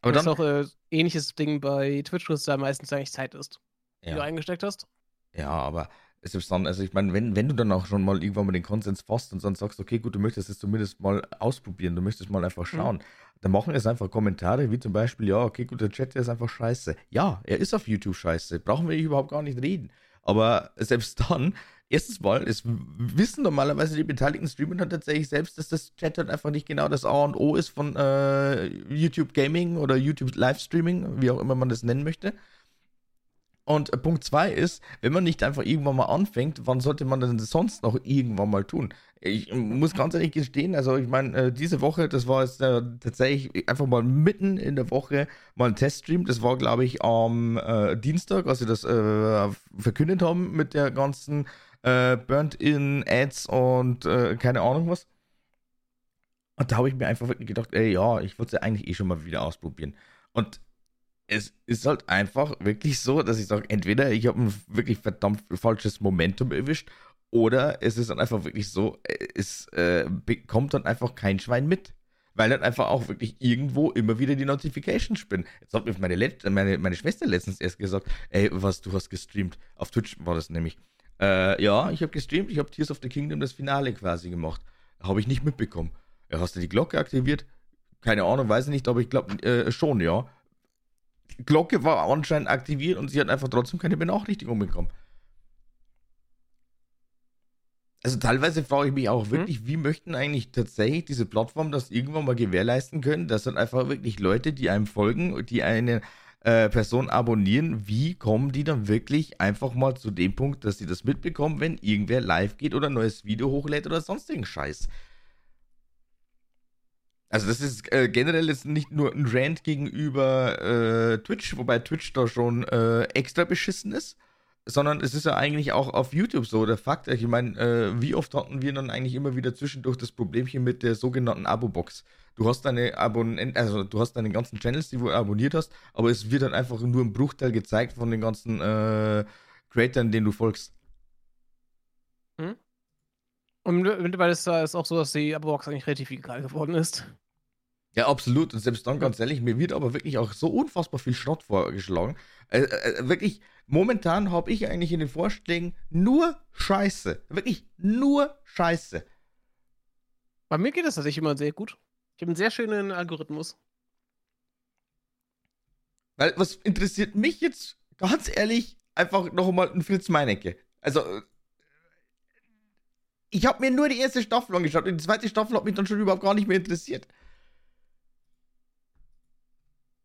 Aber das dann, ist auch äh, ähnliches Ding bei Twitch, es da meistens eigentlich Zeit ist, ja. die du eingesteckt hast. Ja, aber es ist dann, also ich meine, wenn, wenn du dann auch schon mal irgendwann mal den Konsens fasst und dann sagst, okay, gut, du möchtest es zumindest mal ausprobieren, du möchtest mal einfach mhm. schauen, mhm. dann machen es einfach Kommentare, wie zum Beispiel, ja, okay, gut, der Chat, der ist einfach scheiße. Ja, er ist auf YouTube scheiße, brauchen wir überhaupt gar nicht reden. Aber selbst dann erstens mal, es wissen normalerweise die beteiligten Streamer dann tatsächlich selbst, dass das Chat halt einfach nicht genau das A und O ist von äh, YouTube Gaming oder YouTube Livestreaming, wie auch immer man das nennen möchte. Und äh, Punkt zwei ist, wenn man nicht einfach irgendwann mal anfängt, wann sollte man denn sonst noch irgendwann mal tun? Ich muss ganz ehrlich gestehen, also ich meine, äh, diese Woche, das war jetzt äh, tatsächlich einfach mal mitten in der Woche mal ein Teststream. Das war, glaube ich, am äh, Dienstag, als sie das äh, verkündet haben mit der ganzen Burnt-in-Ads und keine Ahnung was. Und da habe ich mir einfach wirklich gedacht, ey, ja, ich würde es ja eigentlich eh schon mal wieder ausprobieren. Und es ist halt einfach wirklich so, dass ich sage, entweder ich habe ein wirklich verdammt falsches Momentum erwischt oder es ist dann einfach wirklich so, es äh, bekommt dann einfach kein Schwein mit. Weil dann einfach auch wirklich irgendwo immer wieder die Notifications spinnen. Jetzt hat mir meine, meine, meine Schwester letztens erst gesagt, ey, was, du hast gestreamt. Auf Twitch war das nämlich. Äh, ja, ich habe gestreamt, ich habe Tears of the Kingdom das Finale quasi gemacht. Habe ich nicht mitbekommen. Ja, hast du die Glocke aktiviert? Keine Ahnung, weiß ich nicht, aber ich glaube äh, schon, ja. Glocke war anscheinend aktiviert und sie hat einfach trotzdem keine Benachrichtigung bekommen. Also teilweise frage ich mich auch mhm. wirklich, mhm. wie möchten eigentlich tatsächlich diese Plattformen das irgendwann mal gewährleisten können, dass dann einfach wirklich Leute, die einem folgen, und die eine äh, Person abonnieren, wie kommen die dann wirklich einfach mal zu dem Punkt, dass sie das mitbekommen, wenn irgendwer live geht oder ein neues Video hochlädt oder sonstigen Scheiß. Also das ist äh, generell ist nicht nur ein Rant gegenüber äh, Twitch, wobei Twitch da schon äh, extra beschissen ist, sondern es ist ja eigentlich auch auf YouTube so der Fakt. Ich meine, äh, wie oft hatten wir dann eigentlich immer wieder zwischendurch das Problemchen mit der sogenannten Abo-Box? Du hast deine Abonnenten, also du hast deine ganzen Channels, die du abonniert hast, aber es wird dann einfach nur ein Bruchteil gezeigt von den ganzen äh, Creators, denen du folgst. Hm? Und mittlerweile ist es auch so, dass die Abo-Box eigentlich relativ egal geworden ist. Ja, absolut. Und selbst dann, ganz ehrlich, mir wird aber wirklich auch so unfassbar viel Schrott vorgeschlagen. Äh, äh, wirklich, momentan habe ich eigentlich in den Vorschlägen nur Scheiße. Wirklich nur Scheiße. Bei mir geht das tatsächlich immer sehr gut. Ich habe einen sehr schönen Algorithmus. Weil, was interessiert mich jetzt, ganz ehrlich, einfach noch einmal ein Fritz Meinecke. Also, ich habe mir nur die erste Staffel angeschaut und die zweite Staffel hat mich dann schon überhaupt gar nicht mehr interessiert.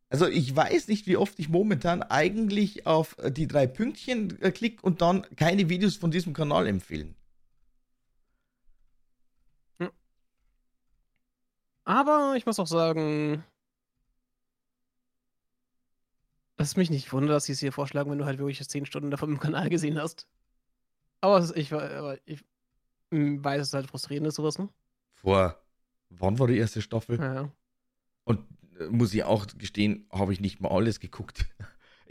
Also ich weiß nicht, wie oft ich momentan eigentlich auf die drei Pünktchen äh, klicke und dann keine Videos von diesem Kanal empfehlen. Aber ich muss auch sagen, dass mich nicht wundert, dass sie es hier vorschlagen, wenn du halt wirklich 10 Stunden davon im Kanal gesehen hast. Aber ich, ich hm, weiß, es ist halt frustrierend ist, sowas, ne? Vor, wann war die erste Staffel? Ja. Und äh, muss ich auch gestehen, habe ich nicht mal alles geguckt.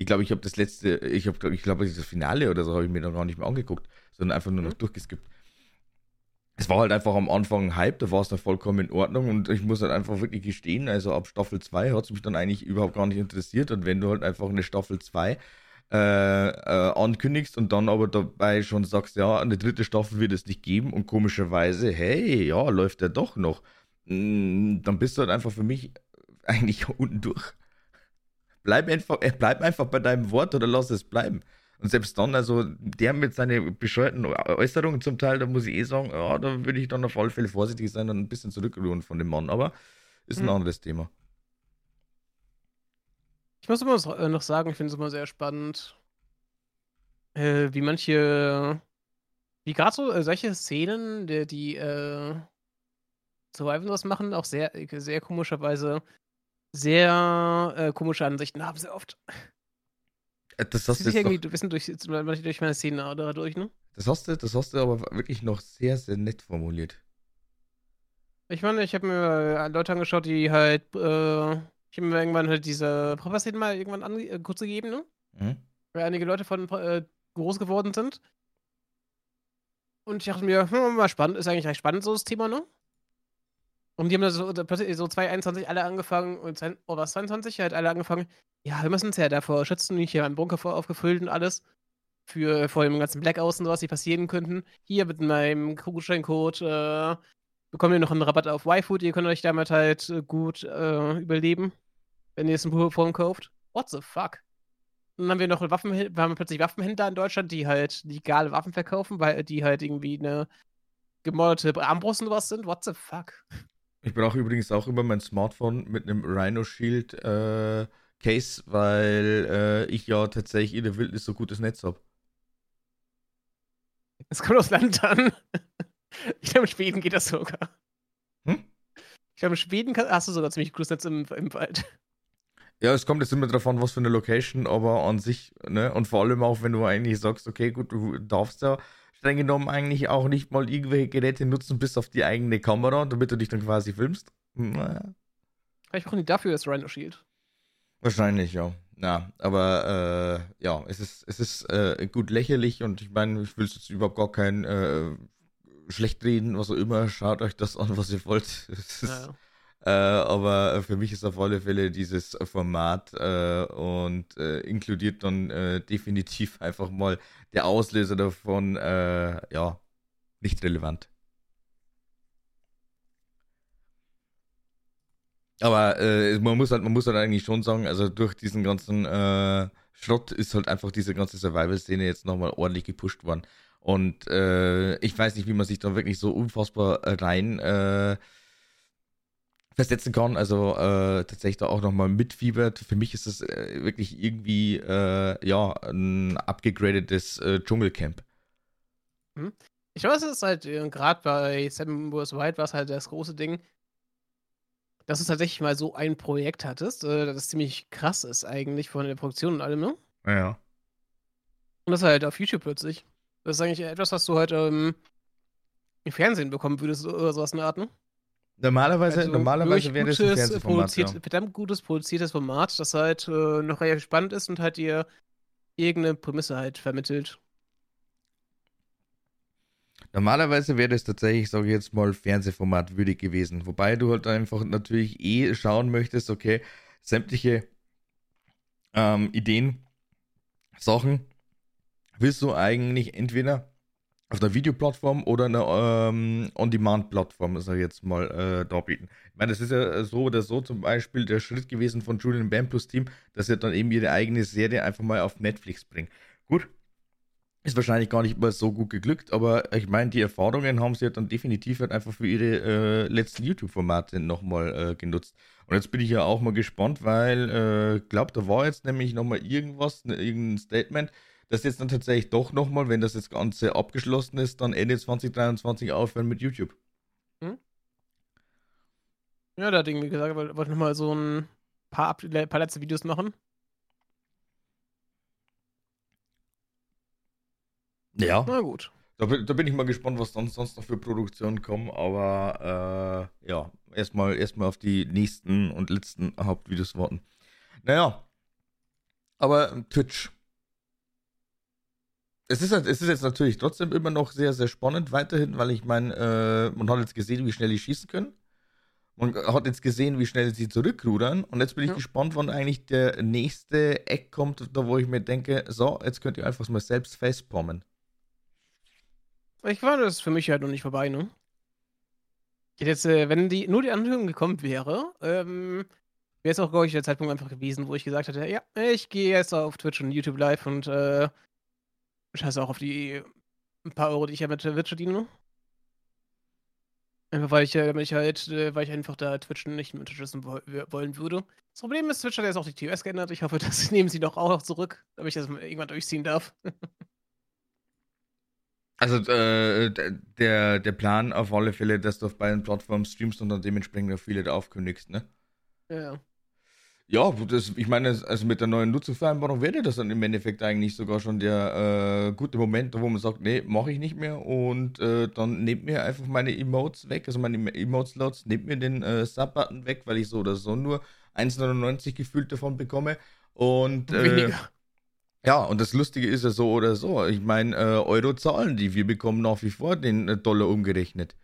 Ich glaube, ich habe das letzte, ich habe, ich glaube, das Finale oder so habe ich mir noch gar nicht mehr angeguckt, sondern einfach nur noch mhm. durchgeskippt es war halt einfach am Anfang ein Hype, da war es dann vollkommen in Ordnung und ich muss halt einfach wirklich gestehen, also ab Staffel 2 hat es mich dann eigentlich überhaupt gar nicht interessiert und wenn du halt einfach eine Staffel 2 äh, äh, ankündigst und dann aber dabei schon sagst, ja, eine dritte Staffel wird es nicht geben und komischerweise, hey, ja, läuft der doch noch, mm, dann bist du halt einfach für mich eigentlich unten durch. Bleib einfach, äh, bleib einfach bei deinem Wort oder lass es bleiben. Und selbst dann, also der mit seinen bescheuerten Äußerungen zum Teil, da muss ich eh sagen, ja, da würde ich dann auf alle Fälle vorsichtig sein und ein bisschen zurückruhen von dem Mann. Aber ist ein hm. anderes Thema. Ich muss immer äh, noch sagen, ich finde es immer sehr spannend, äh, wie manche, wie gerade so äh, solche Szenen, die, die äh, Survival was machen, auch sehr, sehr komischerweise sehr äh, komische Ansichten haben sehr oft. Äh, das hast du irgendwie ein bisschen durch, durch meine Szene oder durch, ne? Das hast du, das hast du aber wirklich noch sehr, sehr nett formuliert. Ich meine, ich habe mir äh, Leute angeschaut, die halt, äh, ich habe mir irgendwann halt diese Proper-Szenen mal irgendwann an, äh, kurz gegeben, ne? Mhm. Weil einige Leute von äh, groß geworden sind. Und ich dachte mir, hm, mal spannend, ist eigentlich recht spannend, so das Thema, ne? Und die haben da so, so 2021 alle angefangen, was, 22 halt alle angefangen. Ja, wir müssen uns ja davor schützen, ich hier meinen Bunker vor aufgefüllt und alles. Für vor dem ganzen Blackouts und sowas, die passieren könnten. Hier mit meinem Gutscheincode äh, bekommt ihr noch einen Rabatt auf Y-Food. Ihr könnt euch damit halt äh, gut äh, überleben, wenn ihr es in pure Form kauft. What the fuck? dann haben wir noch Waffen, wir haben plötzlich Waffenhändler in Deutschland, die halt legale Waffen verkaufen, weil die halt irgendwie eine gemordete Armbrust und was sind. What the fuck? Ich brauche übrigens auch immer mein Smartphone mit einem Rhino Shield äh, Case, weil äh, ich ja tatsächlich in der Wildnis so gutes Netz habe. Es kommt aus Land an. Ich glaube, in Schweden geht das sogar. Hm? Ich glaube, in Schweden hast du sogar ziemlich gutes Netz im, im Wald. Ja, es kommt jetzt immer drauf an, was für eine Location, aber an sich, ne, und vor allem auch, wenn du eigentlich sagst, okay, gut, du darfst ja streng genommen eigentlich auch nicht mal irgendwelche Geräte nutzen, bis auf die eigene Kamera, damit du dich dann quasi filmst. Naja. Vielleicht brauchen die dafür das Rhino Shield. Wahrscheinlich, ja. Na, aber äh, ja, es ist, es ist äh, gut lächerlich und ich meine, ich will jetzt überhaupt gar kein äh, schlecht reden, was auch immer. Schaut euch das an, was ihr wollt. Es ist, ja. Äh, aber für mich ist auf alle Fälle dieses Format äh, und äh, inkludiert dann äh, definitiv einfach mal der Auslöser davon, äh, ja, nicht relevant. Aber äh, man muss halt, man muss halt eigentlich schon sagen, also durch diesen ganzen Schrott ist halt einfach diese ganze Survival-Szene jetzt nochmal ordentlich gepusht worden. Und ich weiß nicht, wie man sich da wirklich so unfassbar rein versetzen kann. Also äh, tatsächlich da auch nochmal mitfiebert. Für mich ist das äh, wirklich irgendwie äh, ja ein abgegradetes äh, Dschungelcamp. Hm. Ich weiß, es ist halt äh, gerade bei Seven Wars White war es halt das große Ding, dass du tatsächlich mal so ein Projekt hattest, äh, das ziemlich krass ist eigentlich von der Produktion und allem, ne? Ja. Und das halt auf YouTube plötzlich. Das ist eigentlich etwas, was du heute ähm, im Fernsehen bekommen würdest oder sowas in der Art, ne? Normalerweise, Also normalerweise wäre das ein Fernsehformat. Ja. verdammt gutes produziertes Format, das halt äh, noch relativ spannend ist und halt dir irgendeine Prämisse halt vermittelt. Normalerweise wäre das tatsächlich, sage ich jetzt mal, Fernsehformat würdig gewesen. Wobei du halt einfach natürlich eh schauen möchtest, okay, sämtliche ähm, Ideen, Sachen willst du eigentlich entweder auf einer Videoplattform oder einer ähm, On-Demand-Plattform, sag ich jetzt mal, äh, darbieten. Ich meine, das ist ja so oder so zum Beispiel der Schritt gewesen von Julian Bam plus Team, dass sie dann eben ihre eigene Serie einfach mal auf Netflix bringen. Gut, ist wahrscheinlich gar nicht mal so gut geglückt, aber ich meine, die Erfahrungen haben sie ja dann definitiv halt einfach für ihre äh, letzten YouTube-Formate nochmal äh, genutzt. Und jetzt bin ich ja auch mal gespannt, weil, äh, glaube, da war jetzt nämlich nochmal irgendwas, ne, irgendein Statement, dass jetzt dann tatsächlich doch nochmal, wenn das jetzt Ganze abgeschlossen ist, dann Ende 2023 aufhören mit YouTube. Ja, da hat irgendwie gesagt, wollte wollte nochmal so ein paar, paar letzte Videos machen. Ja. Na gut. Da, bin- da bin ich mal gespannt, was dann sonst noch für Produktionen kommen, aber äh, ja, erstmal erstmal auf die nächsten und letzten Hauptvideos warten. Naja, aber ähm, Twitch. Es ist, halt- es ist jetzt natürlich trotzdem immer noch sehr, sehr spannend weiterhin, weil ich meine, äh, man hat jetzt gesehen, wie schnell die schießen können. Man hat jetzt gesehen, wie schnell sie zurückrudern. Und jetzt bin ich Ja. gespannt, wann eigentlich der nächste Eck kommt, da wo ich mir denke, so, jetzt könnt ihr einfach mal selbst facepalmen. Ich war das ist für mich halt noch nicht vorbei, ne? Hätte jetzt, äh, wenn die, nur die Anhörung gekommen wäre, ähm, wäre es auch, glaube ich, der Zeitpunkt einfach gewesen, wo ich gesagt hätte, ja, ich gehe jetzt auf Twitch und YouTube live und äh, scheiße auch auf die ein paar Euro, die ich ja mit Twitch verdiene. Einfach weil ich, äh, damit ich halt, äh, weil ich einfach da Twitch nicht mehr unterstützen wo wollen würde. Das Problem ist, Twitch hat jetzt auch die TOS geändert. Ich hoffe, das nehmen sie doch auch noch zurück, damit ich das irgendwann durchziehen darf. Also äh, der, der Plan auf alle Fälle, dass du auf beiden Plattformen streamst und dann dementsprechend viele da aufkündigst, ne? ja. Ja, das, ich meine, also mit der neuen Nutzungsvereinbarung wäre das dann im Endeffekt eigentlich sogar schon der äh, gute Moment, wo man sagt, nee, mache ich nicht mehr und äh, dann nehmt mir einfach meine Emotes weg, also meine Emote-Slots, nehmt mir den äh, Sub-Button weg, weil ich so oder so nur 1,99 gefühlt davon bekomme und äh, Weniger. Ja, und das Lustige ist ja so oder so. Ich meine, äh, Euro zahlen die. Wir bekommen nach wie vor den äh, Dollar umgerechnet.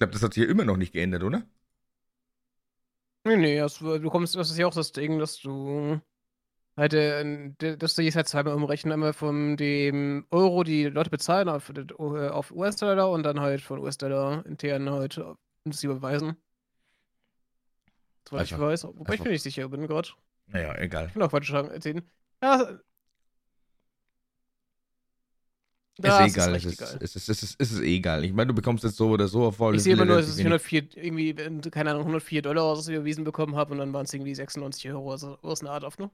Glaube, das hat sich ja immer noch nicht geändert, oder? Nee, nee, das, du kommst, das ist ja auch das Ding, dass du halt, äh, dass du jetzt halt zweimal umrechnen, einmal von dem Euro, die Leute bezahlen, auf, äh, auf US-Dollar und dann halt von US-Dollar intern halt äh, das überweisen. Soweit ich Einfach- weiß, wobei ich mir nicht sicher bin gerade. Naja, egal. Ich will auch Quatsch sagen, erzählen. Ja, Ist das eh ist egal. recht Es ist, egal. es, ist, es, ist, es ist eh egal. Ich meine, du bekommst jetzt so oder so auf alle Ich sehe immer nur, dass ich relativ 104, irgendwie, keine Ahnung, 104 Dollar aus überwiesen bekommen habe und dann waren es irgendwie 96 Euro, also aus einer Art auf, ne?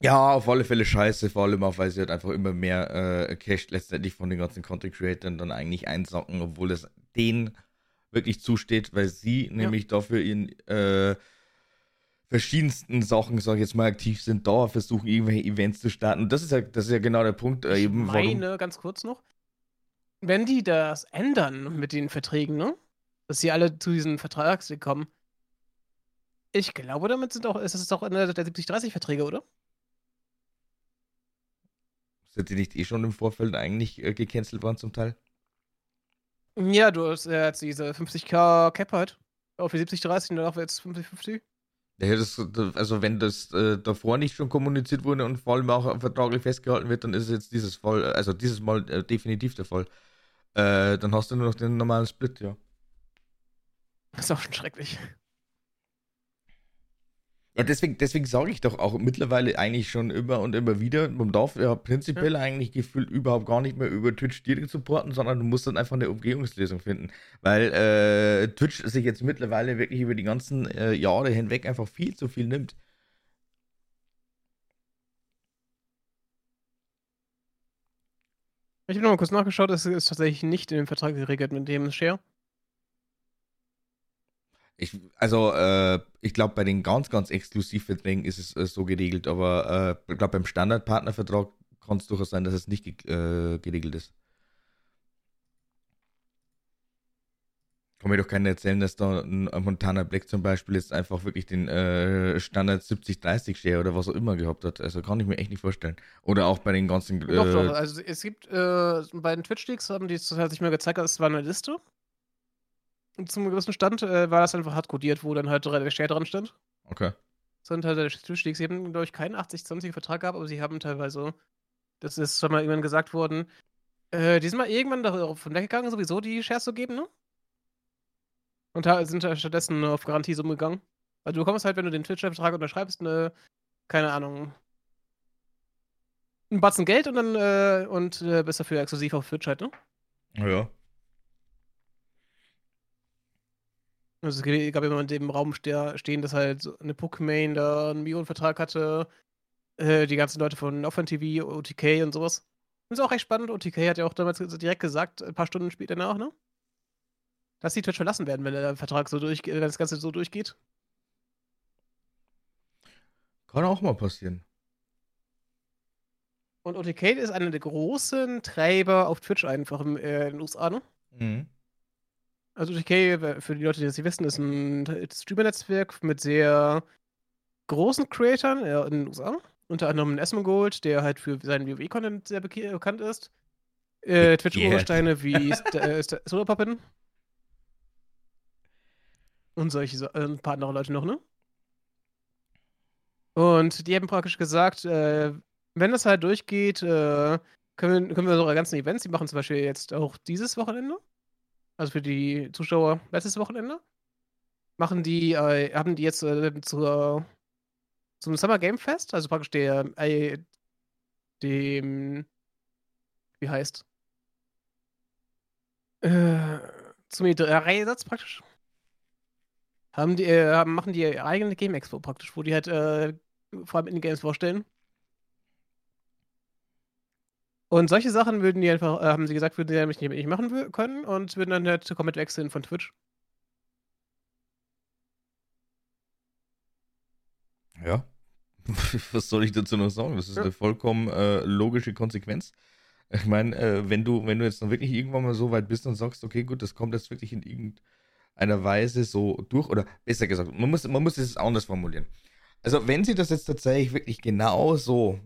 Ja, auf alle Fälle scheiße, vor allem auch, weil sie halt einfach immer mehr äh, Cash letztendlich von den ganzen Content Creatern dann eigentlich einsacken, obwohl es denen wirklich zusteht, weil sie nämlich dafür in äh, verschiedensten Sachen, sag ich jetzt mal, aktiv sind, da versuchen, irgendwelche Events zu starten. Und das ist ja, das ist ja genau der Punkt, äh, Ich eben, warum. meine, ganz kurz noch, wenn die das ändern mit den Verträgen, ne? Dass sie alle zu diesen Vertragsweg kommen. Ich glaube, damit sind auch, ist es doch einer der 70-30-Verträge, oder? Sind die nicht eh schon im Vorfeld eigentlich äh, gecancelt worden zum Teil? Ja, du hast ja jetzt diese 50k Cap halt. Auf die 70-30 und danach jetzt 50-50. Ja, das, also wenn das äh, davor nicht schon kommuniziert wurde und vor allem auch vertraglich festgehalten wird, dann ist es jetzt dieses Fall, also dieses Mal äh, definitiv der Fall. Äh, dann hast du nur noch den normalen Split, ja. Das ist auch schon schrecklich. Ja, deswegen, deswegen sage ich doch auch mittlerweile eigentlich schon immer und immer wieder, man darf ja prinzipiell ja. eigentlich gefühlt überhaupt gar nicht mehr über Twitch direkt supporten, sondern du musst dann einfach eine Umgehungslösung finden. Weil äh, Twitch sich jetzt mittlerweile wirklich über die ganzen äh, Jahre hinweg einfach viel zu viel nimmt. Ich habe nochmal kurz nachgeschaut, es ist tatsächlich nicht in dem Vertrag geregelt mit dem Share. Ich, also, äh, ich glaube, bei den ganz, ganz Exklusivverträgen ist es äh, so geregelt, aber äh, ich glaube, beim Standardpartnervertrag kann es durchaus sein, dass es nicht ge äh, geregelt ist. Kann mir doch keiner erzählen, dass da ein Montana Black zum Beispiel jetzt einfach wirklich den äh, Standard 70-30-Share oder was auch immer gehabt hat. Also kann ich mir echt nicht vorstellen. Oder auch bei den ganzen. Doch, doch. Äh, also es gibt äh, bei den Twitch-Leaks haben die es hat sich mir gezeigt, es war eine Liste zum gewissen Stand äh, war das einfach hart codiert, wo dann halt der Share dran stand. Okay. Sind halt der Zustieg. Sie haben, glaube ich, keinen 80-20-Vertrag gehabt, aber sie haben teilweise, das ist schon mal irgendwann gesagt worden, äh, die sind mal irgendwann davon weggegangen, sowieso die Shares zu geben, ne? Und sind halt stattdessen auf Garantiesumme gegangen. Also du bekommst halt, wenn du den Twitch-Vertrag unterschreibst, eine, keine Ahnung, einen Batzen Geld und dann äh, und äh, bist dafür exklusiv auf Twitch halt, ne? Ja. Also es gab in dem Raum stehen, dass halt eine Bookmain da einen Millionenvertrag hatte. Äh, die ganzen Leute von Offline TV, OTK und sowas. Das ist auch recht spannend. OTK hat ja auch damals direkt gesagt, ein paar Stunden später danach, ne? Dass die Twitch verlassen werden, wenn der Vertrag so durchgeht, wenn das Ganze so durchgeht. Kann auch mal passieren. Und OTK ist einer der großen Treiber auf Twitch einfach in, äh, in den USA, ne? Mhm. Also DK, für die Leute, die das nicht wissen, ist ein Streamer-Netzwerk mit sehr großen Creatoren in den USA. Unter anderem Esmongold, der halt für seinen WoW-Content sehr bekannt ist. Äh, Twitch-Ursteine wie äh, Solarpuppet. Und solche, äh, ein paar andere Leute noch, ne? Und die haben praktisch gesagt, äh, wenn das halt durchgeht, äh, können, wir, können wir unsere ganzen Events, die machen zum Beispiel jetzt auch dieses Wochenende, also für die Zuschauer letztes Wochenende, machen die, äh, haben die jetzt äh, zur, zum Summer Game Fest, also praktisch der, äh, dem, wie heißt, äh, zum E3-Satz praktisch, haben die, äh, machen die eigene Game Expo praktisch, wo die halt äh, vor allem in Games vorstellen. Und solche Sachen würden die einfach, äh, haben sie gesagt, würden sie nämlich nicht, machen können und würden dann halt komplett wechseln von Twitch. Ja. Was soll ich dazu noch sagen? Das ist ja. eine vollkommen äh, logische Konsequenz. Ich meine, äh, wenn du, wenn du jetzt noch wirklich irgendwann mal so weit bist und sagst, okay, gut, das kommt jetzt wirklich in irgendeiner Weise so durch, oder besser gesagt, man muss, man muss es anders formulieren. Also, wenn sie das jetzt tatsächlich wirklich genau so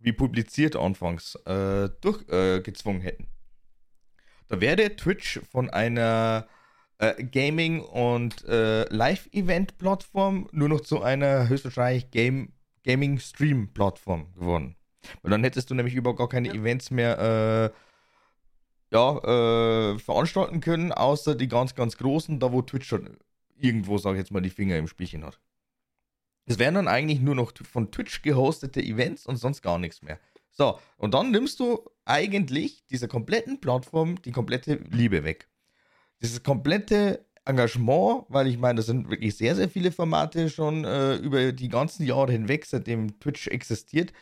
wie publiziert anfangs, äh, durchgezwungen äh, hätten. Da wäre Twitch von einer äh, Gaming- und äh, Live-Event-Plattform nur noch zu einer höchstwahrscheinlich Game Gaming-Stream-Plattform geworden. Weil dann hättest du nämlich überhaupt gar keine ja. Events mehr äh, ja, äh, veranstalten können, außer die ganz, ganz großen, da wo Twitch schon irgendwo, sag ich jetzt mal, die Finger im Spielchen hat. Es wären dann eigentlich nur noch von Twitch gehostete Events und sonst gar nichts mehr. So, und dann nimmst du eigentlich dieser kompletten Plattform die komplette Liebe weg. Dieses komplette Engagement, weil ich meine, das sind wirklich sehr, sehr viele Formate schon äh, über die ganzen Jahre hinweg, seitdem Twitch existiert,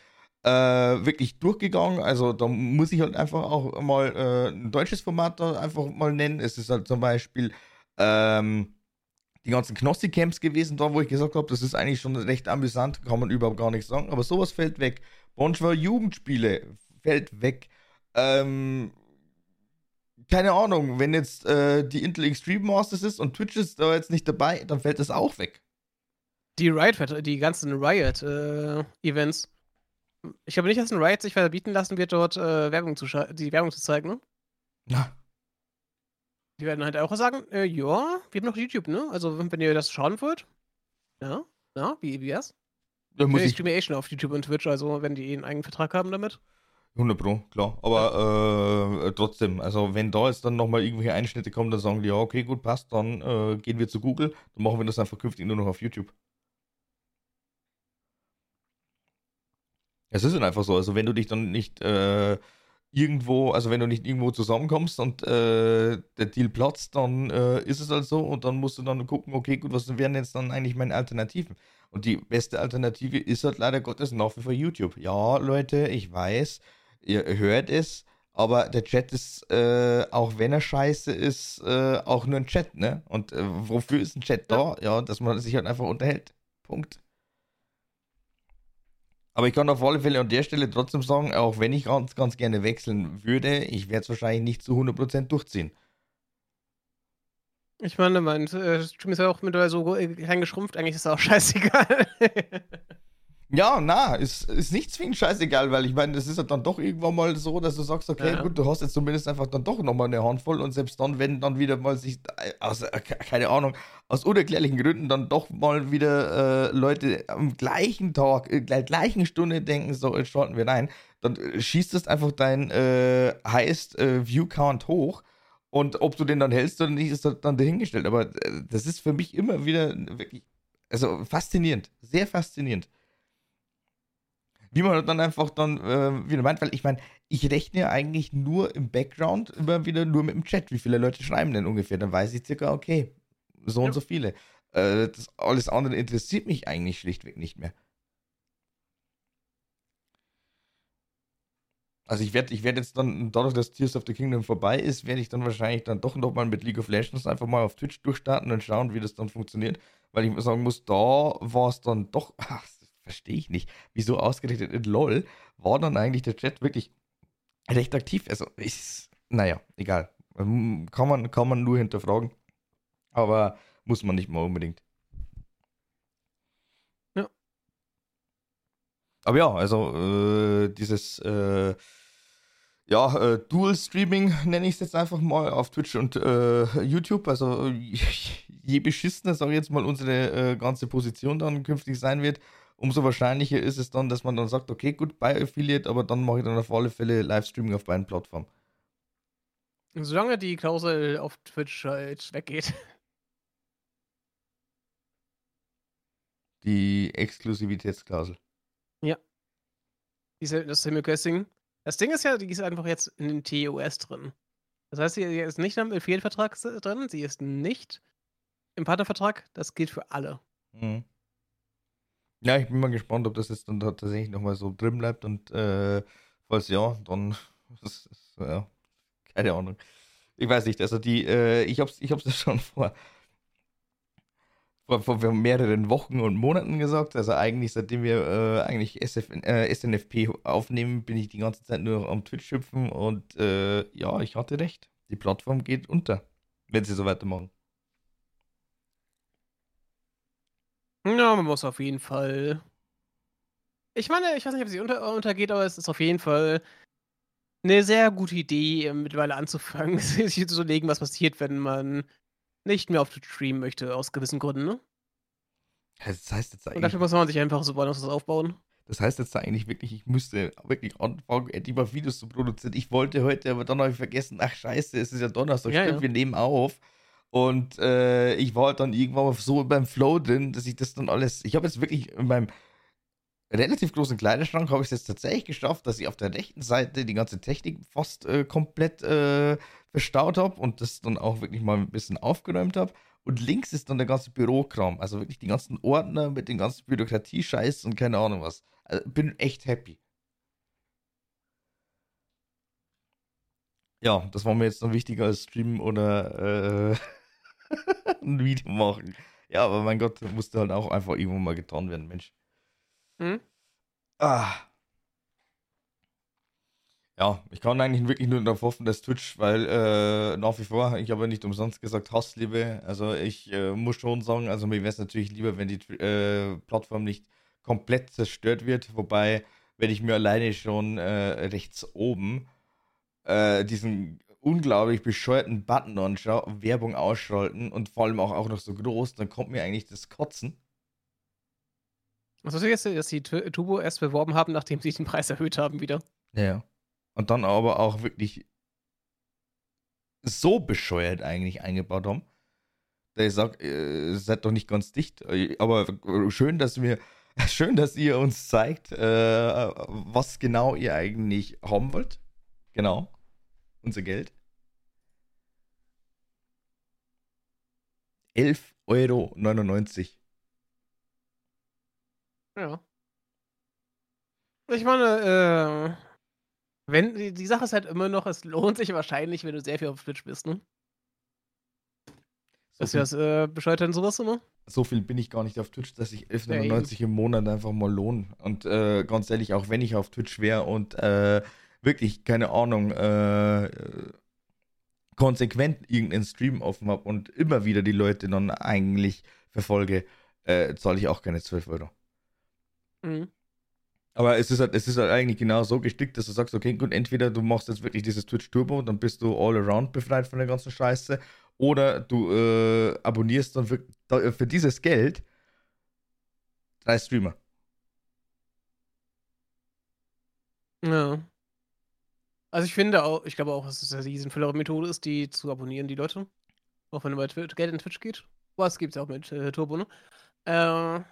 äh, wirklich durchgegangen. Also da muss ich halt einfach auch mal äh, ein deutsches Format da einfach mal nennen. Es ist halt zum Beispiel ähm, die ganzen Knossi-Camps gewesen, da wo ich gesagt habe, das ist eigentlich schon recht amüsant, kann man überhaupt gar nichts sagen, aber sowas fällt weg. Bonchwar Jugendspiele fällt weg. Ähm, keine Ahnung, wenn jetzt äh, die Intel Extreme Masters ist und Twitch ist da jetzt nicht dabei, dann fällt das auch weg. Die Riot, die ganzen Riot-Events. Äh, ich glaube nicht, dass ein Riot sich verbieten lassen wird, dort äh, Werbung zu die Werbung zu zeigen, ne? Na, die werden halt auch sagen, äh, ja, wir haben noch YouTube, ne? Also, wenn ihr das schauen wollt, ja, ja, wie, wie wär's? Da muss ich streame eh schon auf YouTube und Twitch, also wenn die eh einen eigenen Vertrag haben damit. 100 Pro, klar. Aber äh, trotzdem, also wenn da jetzt dann nochmal irgendwelche Einschnitte kommen, dann sagen die, ja, okay, gut, passt, dann äh, gehen wir zu Google, dann machen wir das einfach künftig nur noch auf YouTube. Es ist dann einfach so, also wenn du dich dann nicht äh, irgendwo, also wenn du nicht irgendwo zusammenkommst und äh, der Deal platzt, dann äh, ist es halt so und dann musst du dann gucken, okay, gut, was wären jetzt dann eigentlich meine Alternativen? Und die beste Alternative ist halt leider Gottes nach wie vor YouTube. Ja, Leute, ich weiß, ihr hört es, aber der Chat ist, äh, auch wenn er scheiße ist, äh, auch nur ein Chat, ne? Und äh, wofür ist ein Chat da? Ja, dass man sich halt einfach unterhält. Punkt. Aber ich kann auf alle Fälle an der Stelle trotzdem sagen, auch wenn ich ganz, ganz gerne wechseln würde, ich werde es wahrscheinlich nicht zu 100% durchziehen. Ich meine, mein äh, Stream ist ja auch mittlerweile so äh, klein geschrumpft, eigentlich ist es auch scheißegal. Ja, na, ist, ist nicht zwingend scheißegal, weil ich meine, das ist halt dann doch irgendwann mal so, dass du sagst, okay, ja. gut, du hast jetzt zumindest einfach dann doch nochmal eine Handvoll und selbst dann, wenn dann wieder mal sich, aus, äh, keine Ahnung, aus unerklärlichen Gründen dann doch mal wieder äh, Leute am gleichen Tag, äh, gleichen Stunde denken, so, jetzt schalten wir rein, dann äh, schießt es einfach dein äh, Highest äh, View Count hoch. Und ob du den dann hältst oder nicht, ist dann dahingestellt. Aber äh, das ist für mich immer wieder wirklich, also faszinierend, sehr faszinierend wie man dann einfach dann äh, wieder meint, weil ich meine, ich rechne ja eigentlich nur im Background immer wieder nur mit dem Chat, wie viele Leute schreiben denn ungefähr, dann weiß ich circa, okay, so ja. und so viele. Äh, das, alles andere interessiert mich eigentlich schlichtweg nicht mehr. Also ich werde ich werd jetzt dann, dadurch, dass Tears of the Kingdom vorbei ist, werde ich dann wahrscheinlich dann doch nochmal mit League of Legends einfach mal auf Twitch durchstarten und schauen, wie das dann funktioniert. Weil ich sagen muss, da war es dann doch, ach, verstehe ich nicht, wieso ausgerechnet in LOL war dann eigentlich der Chat wirklich recht aktiv. Also, ist, naja, egal. Ähm, kann man, kann man nur hinterfragen. Aber muss man nicht mal unbedingt. Ja. Aber ja, also äh, dieses äh, ja, äh, Dual Streaming nenne ich es jetzt einfach mal auf Twitch und äh, YouTube. Also je beschissener, sage ich jetzt mal, unsere äh, ganze Position dann künftig sein wird, umso wahrscheinlicher ist es dann, dass man dann sagt, okay, gut, bei Affiliate, aber dann mache ich dann auf alle Fälle Livestreaming auf beiden Plattformen. Solange die Klausel auf Twitch halt weggeht. Die Exklusivitätsklausel. Ja. Diese, das Simulcasting. Das Ding ist ja, die ist einfach jetzt in den TOS drin. Das heißt, sie ist nicht im Affiliate-Vertrag drin, sie ist nicht im Partnervertrag. Das gilt für alle. Mhm. Ja, ich bin mal gespannt, ob das jetzt dann tatsächlich nochmal so drin bleibt und äh, falls ja, dann ist, ist, ja, keine Ahnung. Ich weiß nicht, also die, äh, ich hab's, ich hab's ja schon vor, vor, vor mehreren Wochen und Monaten gesagt. Also eigentlich, seitdem wir äh, eigentlich SF, äh, SNFP aufnehmen, bin ich die ganze Zeit nur am Twitch hüpfen und äh, ja, ich hatte recht. Die Plattform geht unter, wenn sie so weitermachen. Ja, man muss auf jeden Fall. Ich meine, ich weiß nicht, ob sie unter, untergeht, aber es ist auf jeden Fall eine sehr gute Idee, äh, mittlerweile anzufangen, sich zu überlegen, was passiert, wenn man nicht mehr auf Twitch streamen möchte, aus gewissen Gründen, ne? Das heißt jetzt eigentlich. Und dafür muss man sich einfach so was aufbauen. Das heißt jetzt eigentlich wirklich, ich müsste wirklich anfangen, endlich mal Videos zu produzieren. Ich wollte heute, aber dann habe ich vergessen, ach scheiße, es ist ja Donnerstag, ja, stimmt, ja. wir nehmen auf. Und äh, ich war halt dann irgendwann so beim Flow drin, dass ich das dann alles. Ich habe jetzt wirklich in meinem relativ großen Kleiderschrank habe ich es jetzt tatsächlich geschafft, dass ich auf der rechten Seite die ganze Technik fast äh, komplett äh, verstaut habe und das dann auch wirklich mal ein bisschen aufgeräumt habe. Und links ist dann der ganze Bürokram, also wirklich die ganzen Ordner mit den ganzen Bürokratie-Scheiß und keine Ahnung was. Also bin echt happy. Ja, das war mir jetzt noch wichtiger als Streamen oder äh, ein Video machen. Ja, aber mein Gott, musste halt auch einfach irgendwo mal getan werden, Mensch. Hm? Ah. Ja, ich kann eigentlich wirklich nur darauf hoffen, dass Twitch, weil äh, nach wie vor, ich habe ja nicht umsonst gesagt, Hassliebe. Also ich äh, muss schon sagen, also mir wäre es natürlich lieber, wenn die äh, Plattform nicht komplett zerstört wird. Wobei, wenn ich mir alleine schon äh, rechts oben äh, diesen unglaublich bescheuerten Button anschaue, Werbung ausschalten und vor allem auch, auch noch so groß, dann kommt mir eigentlich das Kotzen. Was ist jetzt, dass die Turbo erst beworben haben, nachdem sie den Preis erhöht haben wieder? Ja. und dann aber auch wirklich so bescheuert eigentlich eingebaut haben, dass ich sage, äh, seid doch nicht ganz dicht. Aber schön, dass wir, schön, dass ihr uns zeigt, äh, was genau ihr eigentlich haben wollt. Genau. Unser Geld. 11,99 Euro. Ja. Ich meine, äh, wenn, die, die Sache ist halt immer noch, es lohnt sich wahrscheinlich, wenn du sehr viel auf Twitch bist, ne? So Ist das äh, bescheuert denn sowas immer? so viel bin ich gar nicht auf Twitch, dass sich 11,99 im Monat einfach mal lohnt. Und äh, ganz ehrlich, auch wenn ich auf Twitch wäre und äh, wirklich, keine Ahnung, äh, konsequent irgendeinen Stream offen habe und immer wieder die Leute dann eigentlich verfolge, äh, zahle ich auch keine 12 Euro. Mhm. Aber es ist, halt, es ist halt eigentlich genau so gestickt, dass du sagst, okay, gut, entweder du machst jetzt wirklich dieses Twitch Turbo, dann bist du all around befreit von der ganzen Scheiße, oder du äh, abonnierst dann für, für dieses Geld drei Streamer. Ja. Also ich finde auch, ich glaube auch, dass es eine riesenfüllere Methode ist, die zu abonnieren, die Leute. Auch wenn über Geld in Twitch geht. Was gibt es auch mit äh, Turbo, ne? Äh, Ja,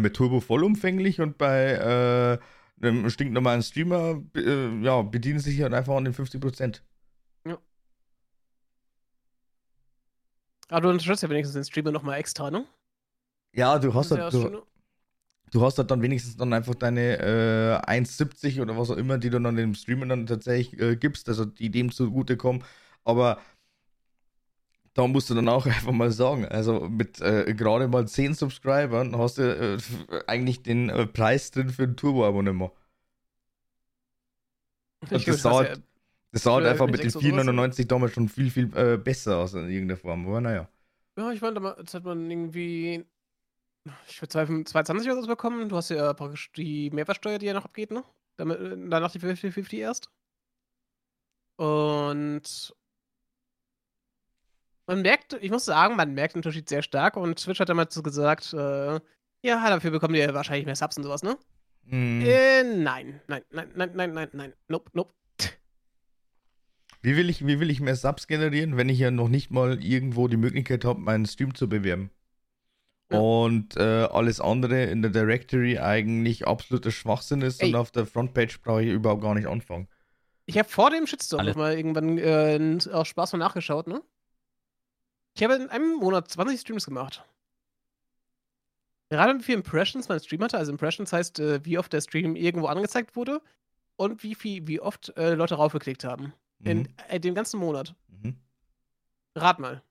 mit Turbo vollumfänglich und bei äh, einem stinknormalen Streamer äh, ja, bedienen sich halt einfach an den 50%. aber du unterstützt ja wenigstens den Streamer nochmal extra, ne? Ja, du hast ja halt, das du. Du hast halt dann wenigstens dann einfach deine äh, 1,70 oder was auch immer, die du dann dem Streamer dann tatsächlich äh, gibst, also die dem zugutekommen. Aber da musst du dann auch einfach mal sagen, also mit äh, gerade mal 10 Subscribern hast du äh, eigentlich den äh, Preis drin für ein Turbo-Abonnement. Das glaube, dauert- das Das sah Für einfach mit den sechs oder sowas? 4,99 damals schon viel, viel äh, besser aus in irgendeiner Form. Aber naja. ja, ich meine, damals hat man irgendwie, ich würde 220 oder so bekommen. Du hast ja praktisch die Mehrwertsteuer, die ja noch abgeht, ne? Damit, äh, danach die 50-50 erst. Und man merkt, ich muss sagen, man merkt den Unterschied sehr stark. Und Twitch hat damals so gesagt, äh, ja, dafür bekommt ihr wahrscheinlich mehr Subs und sowas, ne? Hm. Äh, nein, nein, nein, nein, nein, nein, nein, nope, nope. Wie, will ich, wie will ich mehr Subs generieren, wenn ich ja noch nicht mal irgendwo die Möglichkeit habe, meinen Stream zu bewerben? Ja. Und äh, alles andere in der Directory eigentlich absoluter Schwachsinn ist Ey. und auf der Frontpage brauche ich überhaupt gar nicht anfangen. Ich habe vor dem Shitstorm Alles- mal irgendwann äh, aus Spaß mal nachgeschaut, ne? Ich habe in einem Monat 20 Streams gemacht. Gerade wie viele Impressions mein Stream hatte, also Impressions heißt, äh, wie oft der Stream irgendwo angezeigt wurde und wie viel, wie oft äh, Leute raufgeklickt haben. In Mhm. äh, dem ganzen Monat. Mhm. Rat mal.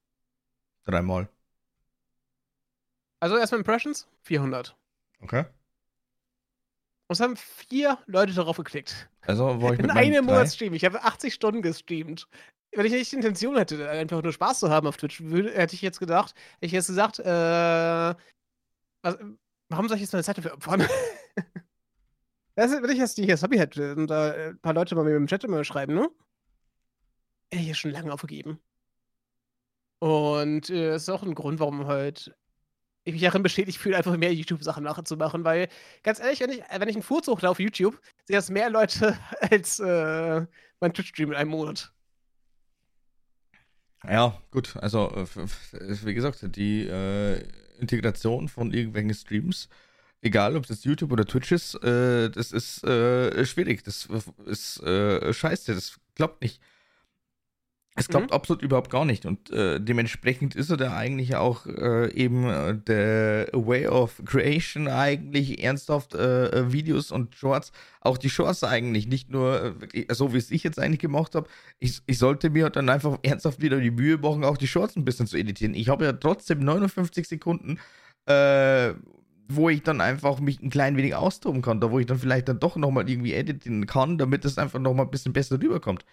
Dreimal. Also erstmal Impressions, 400. Okay. Und es haben vier Leute darauf geklickt. Also war ich In mit meinen einem. Monat Stream. Ich habe 80 Stunden gestreamt. Wenn ich nicht die Intention hätte, einfach nur Spaß zu haben auf Twitch, würde, hätte ich jetzt gedacht, hätte ich jetzt gesagt, äh, was, warum soll ich jetzt meine Zeit dafür opfern? das, ist- wenn ich jetzt nicht als Hobby hätte und da äh, ein paar Leute mal mir im Chat immer schreiben, ne? Hätte ich ja schon lange aufgegeben. Und äh, das ist auch ein Grund, warum halt ich mich darin bestätigt fühle, einfach mehr YouTube-Sachen nachzumachen, weil, ganz ehrlich, wenn ich, wenn ich einen Furz hochlade auf YouTube, sehen das mehr Leute als äh, mein Twitch-Stream in einem Monat. Ja, gut, also äh, wie gesagt, die äh, Integration von irgendwelchen Streams, egal ob jetzt YouTube oder Twitch ist, äh, das ist äh, schwierig, das ist äh, scheiße, das klappt nicht. Es klappt Mhm. absolut überhaupt gar nicht und äh, dementsprechend ist er da eigentlich auch äh, eben äh, der Way of Creation eigentlich ernsthaft äh, äh, Videos und Shorts, auch die Shorts eigentlich, nicht nur äh, so wie es ich jetzt eigentlich gemacht habe, ich, ich sollte mir dann einfach ernsthaft wieder die Mühe machen, auch die Shorts ein bisschen zu editieren. Ich habe ja trotzdem 59 Sekunden, wo ich dann einfach mich ein klein wenig austoben kann, da wo ich dann vielleicht dann doch nochmal irgendwie editieren kann, damit es einfach nochmal ein bisschen besser rüberkommt.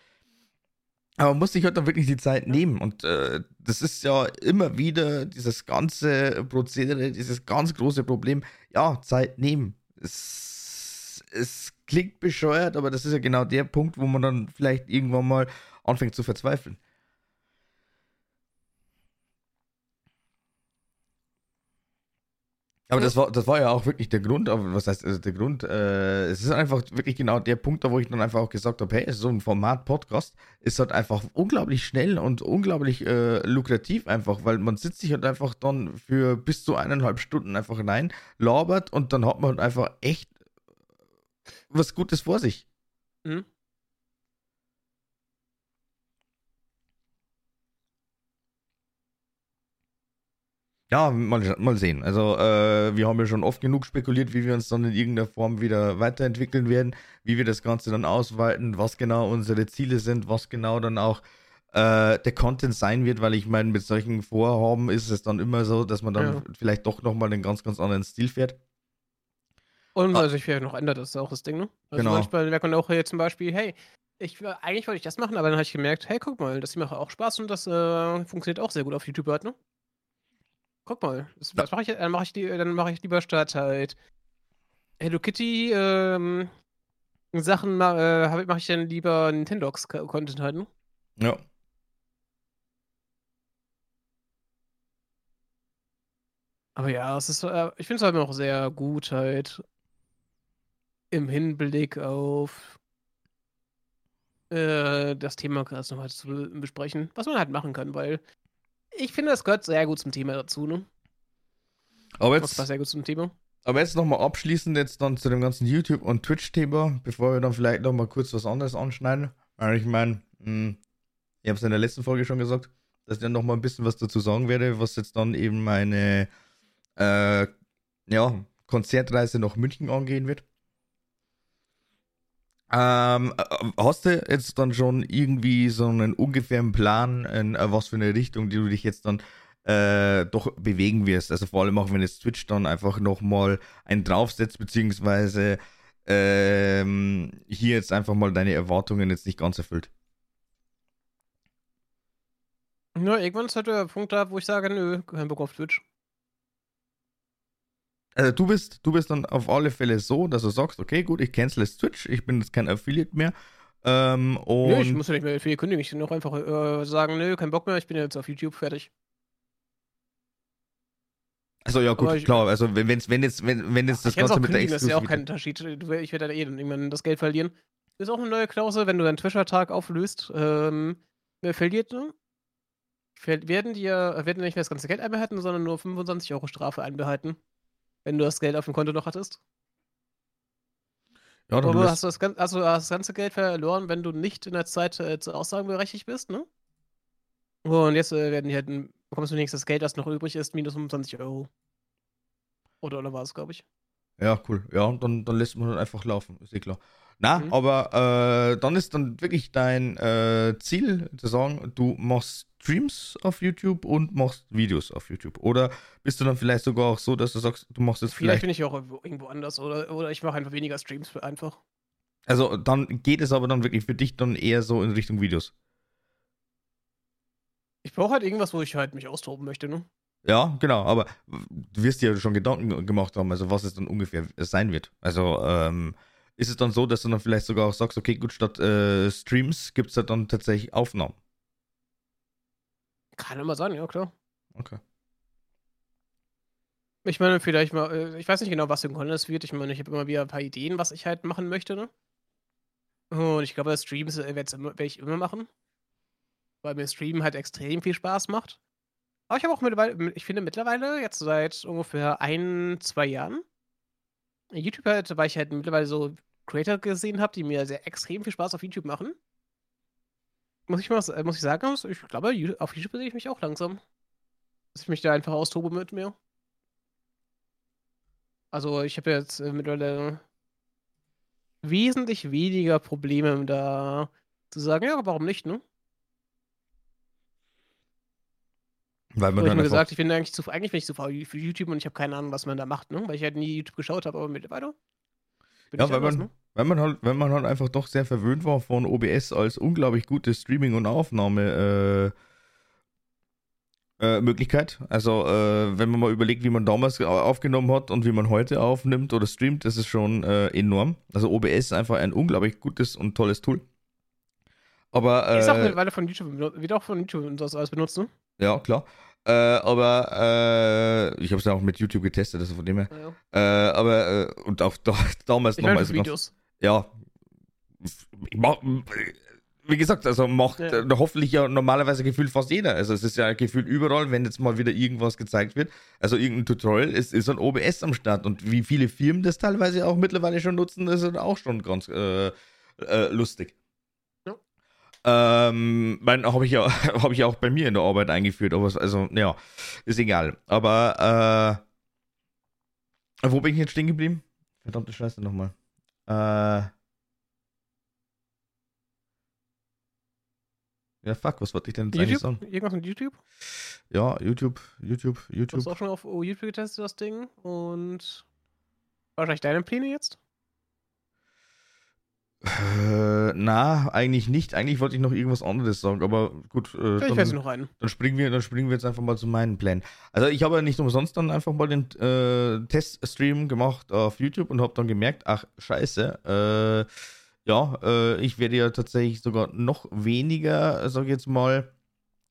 Aber man muss sich halt dann wirklich die Zeit nehmen und äh, das ist ja immer wieder dieses ganze Prozedere, dieses ganz große Problem, ja, Zeit nehmen. Es, es klingt bescheuert, aber das ist ja genau der Punkt, wo man dann vielleicht irgendwann mal anfängt zu verzweifeln. Aber das war, das war ja auch wirklich der Grund, aber was heißt also der Grund? Äh, es ist einfach wirklich genau der Punkt, da wo ich dann einfach auch gesagt habe, hey, so ein Format Podcast ist halt einfach unglaublich schnell und unglaublich äh, lukrativ einfach, weil man sitzt sich halt einfach dann für bis zu eineinhalb Stunden einfach rein, labert und dann hat man halt einfach echt was Gutes vor sich. Mhm. Ja, mal, mal sehen. Also, äh, wir haben ja schon oft genug spekuliert, wie wir uns dann in irgendeiner Form wieder weiterentwickeln werden, wie wir das Ganze dann ausweiten, was genau unsere Ziele sind, was genau dann auch äh, der Content sein wird, weil ich meine, mit solchen Vorhaben ist es dann immer so, dass man dann Ja. vielleicht doch nochmal einen ganz, ganz anderen Stil fährt. Und Ah. weil sich vielleicht noch ändert, das ist auch das Ding, ne? Also Genau. manchmal merkt man auch hier zum Beispiel, hey, ich, eigentlich wollte ich das machen, aber dann habe ich gemerkt, hey, guck mal, das macht auch Spaß und das äh, funktioniert auch sehr gut auf YouTube halt, ne? Guck mal, das, das mache ich, dann mache ich, die- dann mache ich lieber statt halt Hello Kitty ähm, Sachen äh, mache ich dann lieber Nintendogs Content halt, ne? Ja. Aber ja, es ist, äh, ich finde es halt noch sehr gut halt im Hinblick auf äh, das Thema gerade nochmal zu be- besprechen, was man halt machen kann, weil ich finde, das gehört sehr gut zum Thema dazu, ne? Aber Das passt jetzt, sehr gut zum Thema. aber jetzt nochmal abschließend jetzt dann zu dem ganzen YouTube- und Twitch-Thema, bevor wir dann vielleicht nochmal kurz was anderes anschneiden. Weil ich meine, hm, ich habe es in der letzten Folge schon gesagt, dass ich dann nochmal ein bisschen was dazu sagen werde, was jetzt dann eben meine äh, ja, Konzertreise nach München angehen wird. Ähm, äh, hast du jetzt dann schon irgendwie so einen ungefähren Plan, in äh, was für eine Richtung, die du dich jetzt dann äh, doch bewegen wirst? Also vor allem auch, wenn jetzt Twitch dann einfach nochmal einen draufsetzt, beziehungsweise ähm, hier jetzt einfach mal deine Erwartungen jetzt nicht ganz erfüllt. Ja, irgendwann ist halt der Punkt da, wo ich sage, nö, kein Bock auf Twitch. Also du bist, du bist dann auf alle Fälle so, dass du sagst, okay, gut, ich cancel jetzt Twitch, ich bin jetzt kein Affiliate mehr. Ähm, und Nö, ich muss ja nicht mehr viel kündigen. Ich kann auch einfach äh, sagen, nö, kein Bock mehr, ich bin jetzt auf YouTube fertig. also ja gut, ich- klar, also wenn, wenn's- wenn jetzt, wenn, wenn jetzt das Ganze mit der kündigen, das ist ja auch Exklusivität. kein Unterschied. Ich werde da eh dann irgendwann das Geld verlieren. Ist auch eine neue Klausel, wenn du deinen Twitch-Tag auflöst, ähm, verliert, ne? Werden dir, werden nicht mehr das ganze Geld einbehalten, sondern nur 25 Euro Strafe einbehalten. Wenn du das Geld auf dem Konto noch hattest. Ja, dann hast du das, also hast das ganze Geld verloren, wenn du nicht in der Zeit äh, zu Aussagen berechtigt bist, ne? Und jetzt äh, werden die halt, bekommst du wenigstens das Geld, das noch übrig ist, minus 25 Euro. Oder, oder war es, glaube ich. Ja, cool. Ja, dann, dann lässt man halt einfach laufen, ist eh klar. Na, Mhm. aber äh, dann ist dann wirklich dein äh, Ziel zu sagen, du machst Streams auf YouTube und machst Videos auf YouTube. Oder bist du dann vielleicht sogar auch so, dass du sagst, du machst jetzt Vielleicht vielleicht. bin ich auch irgendwo- anders oder, oder ich mache einfach weniger Streams für einfach. Also dann geht es aber dann wirklich für dich dann eher so in Richtung Videos. Ich brauche halt irgendwas, wo ich halt mich austoben möchte, ne? Ja, genau, aber du wirst dir ja schon Gedanken gemacht haben, also was es dann ungefähr sein wird. Also ähm, ist es dann so, dass du dann vielleicht sogar auch sagst, okay, gut, statt äh, Streams gibt es halt dann tatsächlich Aufnahmen. Kann immer sein, ja klar. Okay. Ich meine, vielleicht mal, äh, ich weiß nicht genau, was Content es wird. Ich meine, ich habe immer wieder ein paar Ideen, was ich halt machen möchte, ne? Und ich glaube, Streams äh, werde ich immer machen. Weil mir Streamen halt extrem viel Spaß macht. Aber ich habe auch mittlerweile, ich finde mittlerweile, jetzt seit ungefähr ein, zwei Jahren, YouTube halt, weil ich halt mittlerweile so Creator gesehen habe, die mir sehr extrem viel Spaß auf YouTube machen. Muss ich mal, äh, muss ich sagen, ich glaube, auf YouTube sehe ich mich auch langsam. Dass ich mich da einfach austobe mit mir. Also ich habe jetzt äh, mittlerweile wesentlich weniger Probleme da zu sagen, ja, warum nicht, ne? Weil So, man ich dann mir gesagt, ich bin eigentlich zu, eigentlich bin ich zu faul für YouTube und ich habe keine Ahnung, was man da macht, ne? Weil ich halt nie YouTube geschaut habe, aber mittlerweile. Bin ja, ich weil anders, man, ne? Weil man halt, wenn man halt einfach doch sehr verwöhnt war von OBS als unglaublich gute Streaming- und Aufnahme äh, äh, Möglichkeit. Also äh, wenn man mal überlegt, wie man damals au- aufgenommen hat und wie man heute aufnimmt oder streamt, das ist schon äh, enorm. Also OBS ist einfach ein unglaublich gutes und tolles Tool. Aber Ist auch äh, mittlerweile von YouTube, wird auch von YouTube und das alles benutzt, ne? Ja, klar. Äh, aber äh, ich habe es ja auch mit YouTube getestet, also von dem her. Ja. Äh, aber äh, und auch da, damals nochmal für so ganz, Videos. Ja. Wie gesagt, also macht Ja. äh, hoffentlich ja normalerweise gefühlt fast jeder. Also es ist ja gefühlt überall, wenn jetzt mal wieder irgendwas gezeigt wird. Also irgendein Tutorial ist, ist ein OBS am Start. Und wie viele Firmen das teilweise auch mittlerweile schon nutzen, ist halt auch schon ganz äh, äh, lustig. Ja. Ähm, mein, habe ich ja, habe ich auch bei mir in der Arbeit eingeführt, aber es- also, ja, ist egal. Aber, äh, wo bin ich jetzt stehen geblieben? Verdammte Scheiße nochmal. Äh, ja, fuck, was wollte ich denn YouTube? sagen? Irgendwas mit YouTube? Ja, YouTube, YouTube, Du YouTube. hast auch schon auf YouTube getestet, das Ding. Und wahrscheinlich deine Pläne jetzt? Äh, na, eigentlich nicht. Eigentlich wollte ich noch irgendwas anderes sagen, aber gut, äh, Vielleicht dann, noch ein. dann, springen wir, dann springen wir jetzt einfach mal zu meinen Plänen. Also ich habe ja nicht umsonst dann einfach mal den äh, Teststream gemacht auf YouTube und habe dann gemerkt, ach scheiße, äh, ja, äh, ich werde ja tatsächlich sogar noch weniger, sage ich jetzt mal,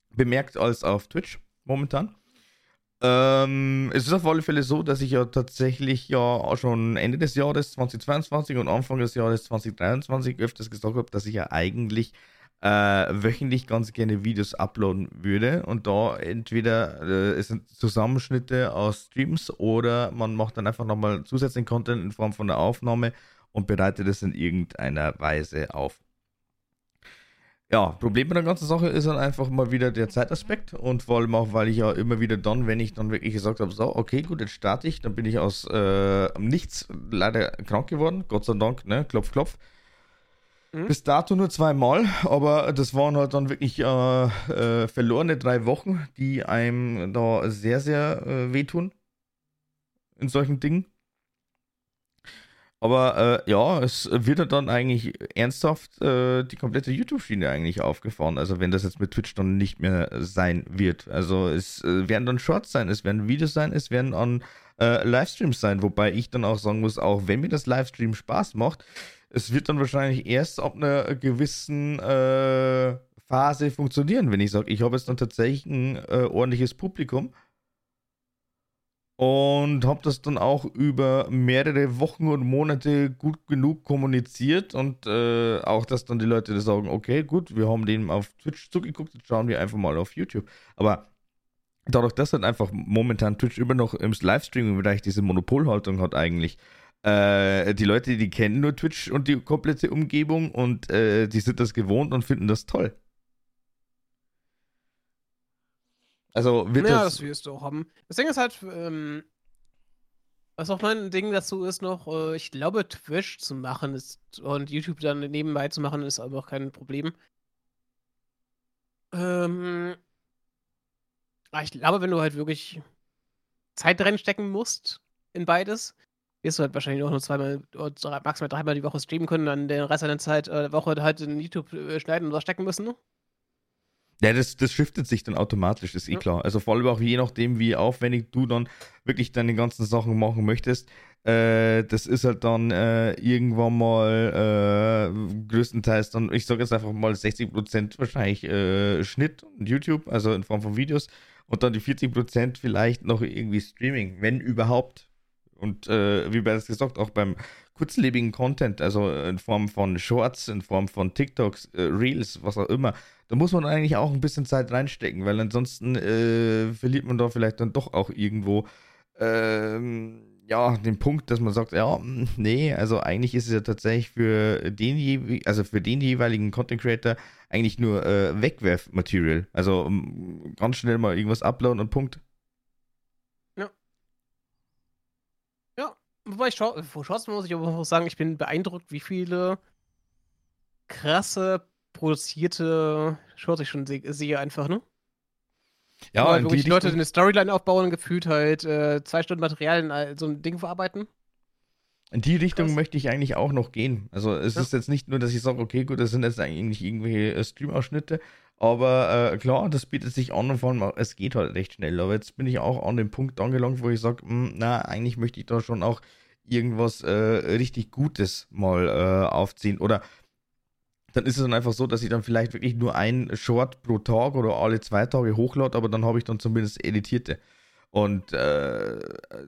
bemerkt als auf Twitch momentan. Ähm, es ist auf alle Fälle so, dass ich ja tatsächlich ja auch schon Ende des Jahres 2022 und Anfang des Jahres 2023 öfters gesagt habe, dass ich ja eigentlich äh, wöchentlich ganz gerne Videos uploaden würde und da entweder äh, es sind Zusammenschnitte aus Streams oder man macht dann einfach nochmal zusätzlichen Content in Form von einer Aufnahme und bereitet es in irgendeiner Weise auf. Ja, Problem bei der ganzen Sache ist dann einfach mal wieder der Zeitaspekt und vor allem auch, weil ich ja immer wieder dann, wenn ich dann wirklich gesagt habe, so, okay, gut, jetzt starte ich, dann bin ich aus äh, nichts leider krank geworden, Gott sei Dank, ne, klopf, klopf. Mhm. Bis dato nur zweimal, aber das waren halt dann wirklich äh, äh, verlorene drei Wochen, die einem da sehr, sehr äh, wehtun in solchen Dingen. Aber äh, ja, es wird dann eigentlich ernsthaft äh, die komplette YouTube-Schiene eigentlich aufgefahren. Also wenn das jetzt mit Twitch dann nicht mehr sein wird. Also es äh, werden dann Shorts sein, es werden Videos sein, es werden an äh, Livestreams sein. Wobei ich dann auch sagen muss, auch wenn mir das Livestream Spaß macht, es wird dann wahrscheinlich erst ab einer gewissen äh, Phase funktionieren, wenn ich sage, ich habe jetzt dann tatsächlich ein äh, ordentliches Publikum und habe das dann auch über mehrere Wochen und Monate gut genug kommuniziert und äh, auch, dass dann die Leute sagen, okay, gut, wir haben dem auf Twitch zugeguckt, jetzt schauen wir einfach mal auf YouTube. Aber dadurch, dass halt einfach momentan Twitch immer noch im Livestreaming-Bereich diese Monopolhaltung hat eigentlich, äh, die Leute, die kennen nur Twitch und die komplette Umgebung und äh, die sind das gewohnt und finden das toll. Also wird ja, das, das wirst du auch haben. Das Ding ist halt, ähm, was auch mein Ding dazu ist noch, äh, ich glaube, Twitch zu machen ist und YouTube dann nebenbei zu machen, ist aber auch kein Problem. Ähm, ich glaube, wenn du halt wirklich Zeit reinstecken musst in beides, wirst du halt wahrscheinlich auch nur zweimal oder maximal dreimal die Woche streamen können, dann den Rest deiner Zeit, äh, Woche halt in YouTube äh, schneiden und was stecken müssen. Ja, das, das shiftet sich dann automatisch, ist eh klar. Also vor allem auch je nachdem, wie aufwendig du dann wirklich deine ganzen Sachen machen möchtest. Äh, das ist halt dann äh, irgendwann mal äh, größtenteils dann, ich sage jetzt einfach mal 60% wahrscheinlich äh, Schnitt und YouTube, also in Form von Videos. Und dann die 40% vielleicht noch irgendwie Streaming, wenn überhaupt. Und äh, wie bereits gesagt, auch beim kurzlebigen Content, also in Form von Shorts, in Form von TikToks, äh, Reels, was auch immer, da muss man eigentlich auch ein bisschen Zeit reinstecken, weil ansonsten äh, verliert man da vielleicht dann doch auch irgendwo ähm, ja den Punkt, dass man sagt, ja, nee, also eigentlich ist es ja tatsächlich für den also für den jeweiligen Content Creator eigentlich nur äh, Wegwerfmaterial. Also mm, ganz schnell mal irgendwas uploaden und Punkt. Wobei ich schau, vor Shorts muss ich aber auch sagen, ich bin beeindruckt, wie viele krasse produzierte Shorts ich schon se sehe einfach, ne? Ja, Wo halt in die wirklich Leute eine Storyline aufbauen und gefühlt halt äh, zwei Stunden Material in so ein Ding verarbeiten. In die Richtung Krass. möchte ich eigentlich auch noch gehen. Also es Ja. ist jetzt nicht nur, dass ich sage, okay, gut, das sind jetzt eigentlich irgendwelche äh, Stream-Ausschnitte, aber äh, klar, das bietet sich an und vor allem, auch- es geht halt recht schnell. Aber jetzt bin ich auch an dem Punkt angelangt, wo ich sage, na, eigentlich möchte ich da schon auch irgendwas äh, richtig Gutes mal äh, aufziehen. Oder dann ist es dann einfach so, dass ich dann vielleicht wirklich nur ein Short pro Tag oder alle zwei Tage hochlade, aber dann habe ich dann zumindest editierte. Und äh,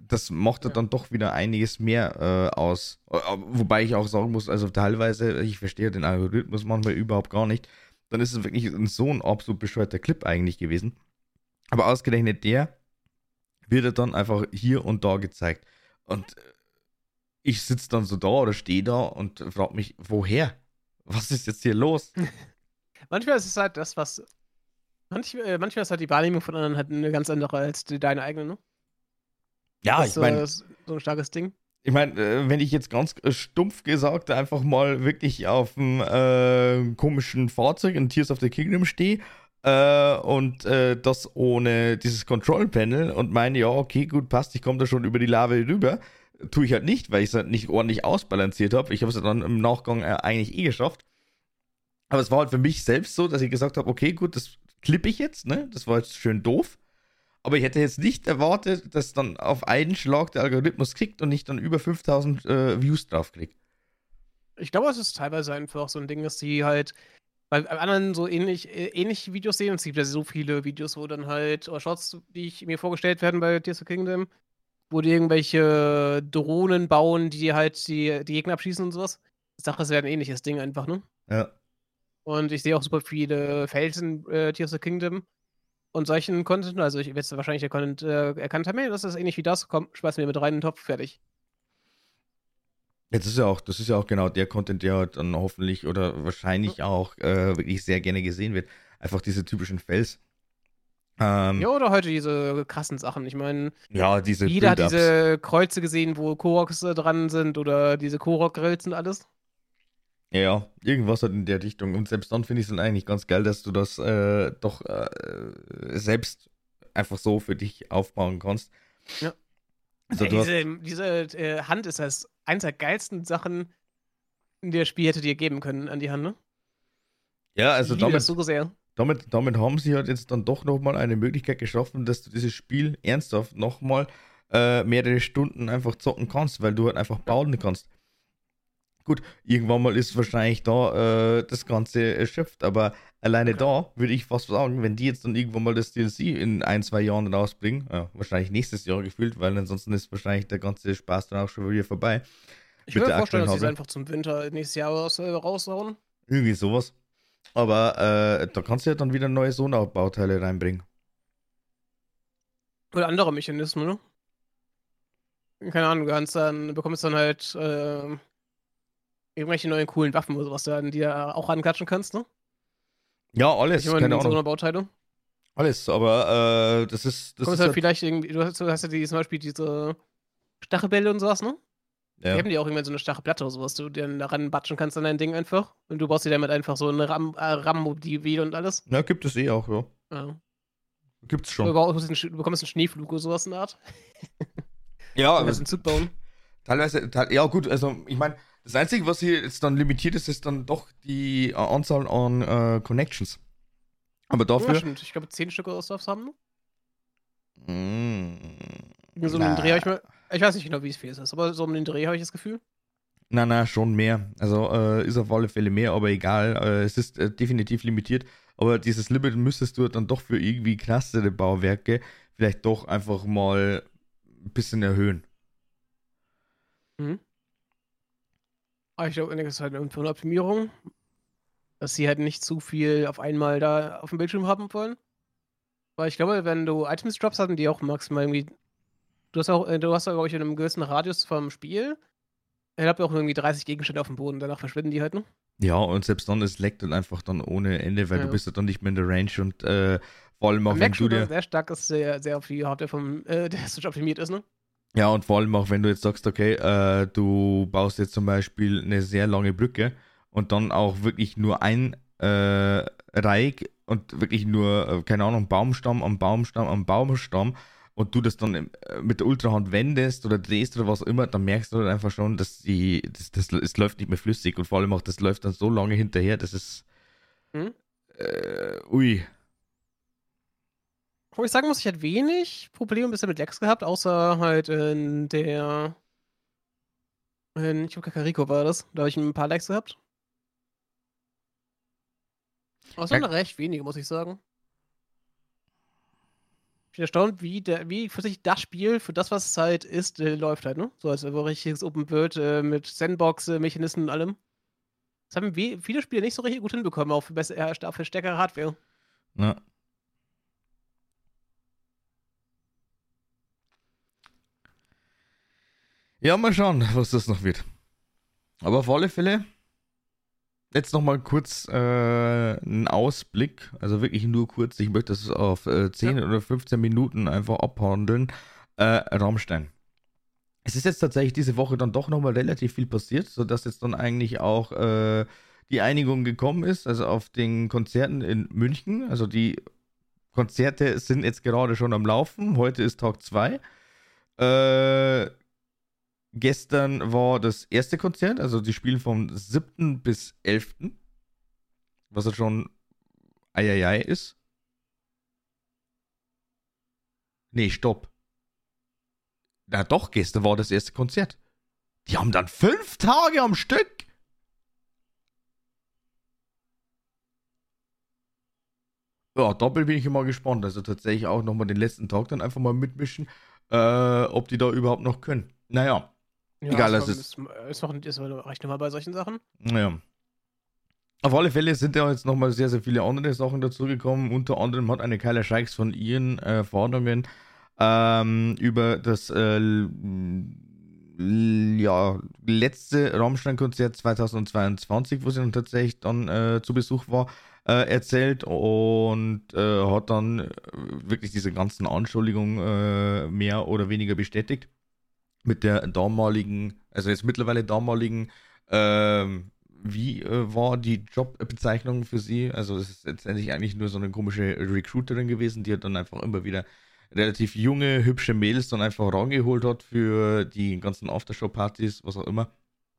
das macht ja. dann doch wieder einiges mehr äh, aus. Äh, wobei ich auch sagen muss, also teilweise, ich verstehe den Algorithmus manchmal überhaupt gar nicht. Dann ist es wirklich so ein absolut bescheuerter Clip eigentlich gewesen. Aber ausgerechnet der wird dann einfach hier und da gezeigt. Und ich sitze dann so da oder stehe da und frage mich, woher? Was ist jetzt hier los? manchmal ist es halt das, was Manch, äh, manchmal ist halt die Wahrnehmung von anderen halt eine ganz andere als die, deine eigene, ne? Ja, das ich meine. Äh, so ein starkes Ding. Ich meine, äh, wenn ich jetzt ganz äh, stumpf gesagt einfach mal wirklich auf einem äh, komischen Fahrzeug in Tears of the Kingdom stehe äh, und äh, das ohne dieses Control Panel und meine, ja, okay, gut, passt, ich komme da schon über die Lave rüber, tue ich halt nicht, weil ich es halt nicht ordentlich ausbalanciert habe. Ich habe es dann im Nachgang eigentlich eh geschafft. Aber es war halt für mich selbst so, dass ich gesagt habe, okay, gut, das klippe ich jetzt, ne? Das war jetzt schön doof. Aber ich hätte jetzt nicht erwartet, dass dann auf einen Schlag der Algorithmus klickt und ich dann über 5000 äh, Views draufkriege. Ich glaube, es ist teilweise einfach so ein Ding, dass die halt bei anderen so ähnlich, äh, ähnliche Videos sehen. Es gibt ja so viele Videos, wo dann halt, oder Shots, die ich mir vorgestellt werden bei Tears of Kingdom, wo die irgendwelche Drohnen bauen, die halt die, die Gegner abschießen und sowas. Ich sage, es wäre ein ähnliches Ding einfach, ne? Ja. Und ich sehe auch super viele Felsen, äh, Tears of the Kingdom und solchen Content. Also ich werde wahrscheinlich der Content äh, erkannt haben, das ist ähnlich wie das. Komm, schmeiß mir mit rein in den Topf, fertig. Jetzt ist ja auch, das ist ja auch genau der Content, der dann hoffentlich oder wahrscheinlich auch äh, wirklich sehr gerne gesehen wird. Einfach diese typischen Fels. Ähm, ja, oder heute diese krassen Sachen. Ich meine, ja, diese jeder hat diese Kreuze gesehen, wo Koroks dran sind oder diese Korok-Grills und alles. Ja, irgendwas hat in der Richtung. Und selbst dann finde ich es dann eigentlich ganz geil, dass du das äh, doch äh, selbst einfach so für dich aufbauen kannst. Ja. Also, Ey, diese, diese äh, Hand ist das eins der geilsten Sachen, die das Spiel hätte dir geben können an die Hand, ne? Ja, also ich damit, das so sehr. Damit, damit haben sie halt jetzt dann doch nochmal eine Möglichkeit geschaffen, dass du dieses Spiel ernsthaft nochmal äh, mehrere Stunden einfach zocken kannst, weil du halt einfach bauen kannst. Gut, irgendwann mal ist wahrscheinlich da äh, das Ganze erschöpft, aber alleine okay. da würde ich fast sagen, wenn die jetzt dann irgendwann mal das DLC in ein, zwei Jahren rausbringen, ja, wahrscheinlich nächstes Jahr gefühlt, weil ansonsten ist wahrscheinlich der ganze Spaß dann auch schon wieder vorbei. Ich würde mir vorstellen, dass sie es einfach zum Winter nächstes Jahr raus, raushauen. Irgendwie sowas. Aber äh, da kannst du ja dann wieder neue Sonarbauteile reinbringen. Oder andere Mechanismen, ne? Keine Ahnung, du kannst dann, bekommst dann halt äh, irgendwelche neuen coolen Waffen oder sowas, die du auch anklatschen kannst, ne? Ja, alles. Ich meine, keine Ahnung. So eine. Alles, aber äh, das ist. Das ist halt vielleicht irgendwie, du hast, du hast ja die, zum Beispiel diese Stachelbälle und sowas, ne? Ja. Die haben die auch irgendwann so eine Stachelplatte oder sowas, du dir daran batschen kannst an dein Ding einfach. Und du baust dir damit einfach so eine RAM, äh, RAM-Mobil und alles. Ja, gibt es eh auch, ja. ja. Gibt's schon. Du, du bekommst einen Schneeflug oder sowas in der Art. ja, aber. einen Zug bauen. Teilweise, ja gut, also ich meine, das Einzige, was hier jetzt dann limitiert ist, ist dann doch die äh, Anzahl an äh, Connections. Aber dafür. Ja, stimmt. Ich glaube, 10 Stück aus darfst haben. Mm, so den Dreh habe ich mal. Ich weiß nicht genau, wie es viel ist, aber so um den Dreh habe ich das Gefühl. Na, na, schon mehr. Also äh, ist auf alle Fälle mehr, aber egal. Äh, es ist äh, definitiv limitiert. Aber dieses Limit müsstest du dann doch für irgendwie krassere Bauwerke vielleicht doch einfach mal ein bisschen erhöhen. Mhm. Aber ich glaube, das ist halt eine Optimierung, dass sie halt nicht zu viel auf einmal da auf dem Bildschirm haben wollen. Weil ich glaube, wenn du Items drops hatten, die auch maximal irgendwie. Du hast auch, äh, du hast, glaube ich, in einem gewissen Radius vom Spiel. Ich habe auch irgendwie 30 Gegenstände auf dem Boden, danach verschwinden die halt, ne? Ja, und selbst dann, es leckt dann einfach dann ohne Ende, weil ja. du bist ja dann nicht mehr in der Range und äh, vor allem auch, wenn du dir... sehr stark ist, sehr, sehr auf die Hardware vom, äh, der Switch optimiert ist, ne? Ja, und vor allem auch, wenn du jetzt sagst, okay, äh, du baust jetzt zum Beispiel eine sehr lange Brücke und dann auch wirklich nur ein äh, Reich und wirklich nur, äh, keine Ahnung, Baumstamm am Baumstamm am Baumstamm und du das dann äh, mit der Ultrahand wendest oder drehst oder was immer, dann merkst du halt einfach schon, dass die, das, das, es läuft nicht mehr flüssig und vor allem auch, das läuft dann so lange hinterher, das ist, hm? äh, ui, wo ich sagen muss, ich hatte wenig Probleme bisher mit Lex gehabt, außer halt in der. In, ich glaube, Kakariko war das. Da habe ich ein paar Likes gehabt. Das waren recht wenige, muss ich sagen. Bin erstaunt, wie, der, wie für sich das Spiel, für das, was es halt ist, äh, läuft halt, ne? So als ein richtiges Open World äh, mit Sandbox-Mechanismen und allem. Das haben wie, viele Spiele nicht so richtig gut hinbekommen, auch für, besser, äh, für stärkere Hardware. Ja. Ja, mal schauen, was das noch wird. Aber auf alle Fälle, jetzt nochmal kurz äh, einen Ausblick, also wirklich nur kurz, ich möchte das auf äh, 10 ja. oder 15 Minuten einfach abhandeln. Äh, Rammstein. Es ist jetzt tatsächlich diese Woche dann doch nochmal relativ viel passiert, sodass jetzt dann eigentlich auch äh, die Einigung gekommen ist, also auf den Konzerten in München. Also die Konzerte sind jetzt gerade schon am Laufen. Heute ist Tag 2. Äh, Gestern war das erste Konzert, also die spielen vom 7. bis 11. Was halt schon Eieiei ist. Nee, stopp. Na doch, gestern war das erste Konzert. Die haben dann fünf Tage am Stück. Ja, doppelt bin ich immer gespannt. Also tatsächlich auch nochmal den letzten Tag dann einfach mal mitmischen, äh, ob die da überhaupt noch können. Naja, ja, Egal, das ist. Ist, ist, noch, ist recht immer bei solchen Sachen. Ja. Auf alle Fälle sind ja jetzt nochmal sehr, sehr viele andere Sachen dazugekommen. Unter anderem hat eine Kyla Scheiks von ihren äh, Forderungen ähm, über das äh, ja, letzte Rammstein-Konzert 2022, wo sie dann tatsächlich dann äh, zu Besuch war, äh, erzählt und äh, hat dann äh, wirklich diese ganzen Anschuldigungen äh, mehr oder weniger bestätigt mit der damaligen, also jetzt mittlerweile damaligen, ähm, wie äh, war die Jobbezeichnung für sie? Also es ist letztendlich eigentlich nur so eine komische Recruiterin gewesen, die hat dann einfach immer wieder relativ junge, hübsche Mädels dann einfach rangeholt hat für die ganzen Aftershow-Partys, was auch immer.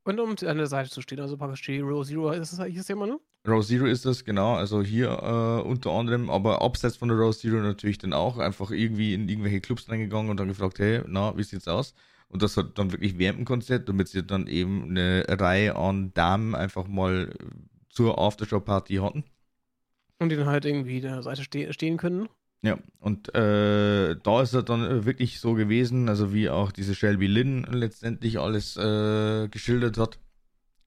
Und um an der Seite zu stehen, also praktisch die Row Zero ist das eigentlich das Thema, ne? Row Zero ist das, genau. Also hier äh, unter anderem, aber abseits von der Row Zero natürlich dann auch einfach irgendwie in irgendwelche Clubs reingegangen und dann gefragt, hey, na, wie sieht's aus? Und das hat dann wirklich während dem Konzert, damit sie dann eben eine Reihe an Damen einfach mal zur Aftershow-Party hatten. Und die dann halt irgendwie der Seite ste stehen können. Ja, und äh, da ist es dann wirklich so gewesen, also wie auch diese Shelby Lynn letztendlich alles äh, geschildert hat.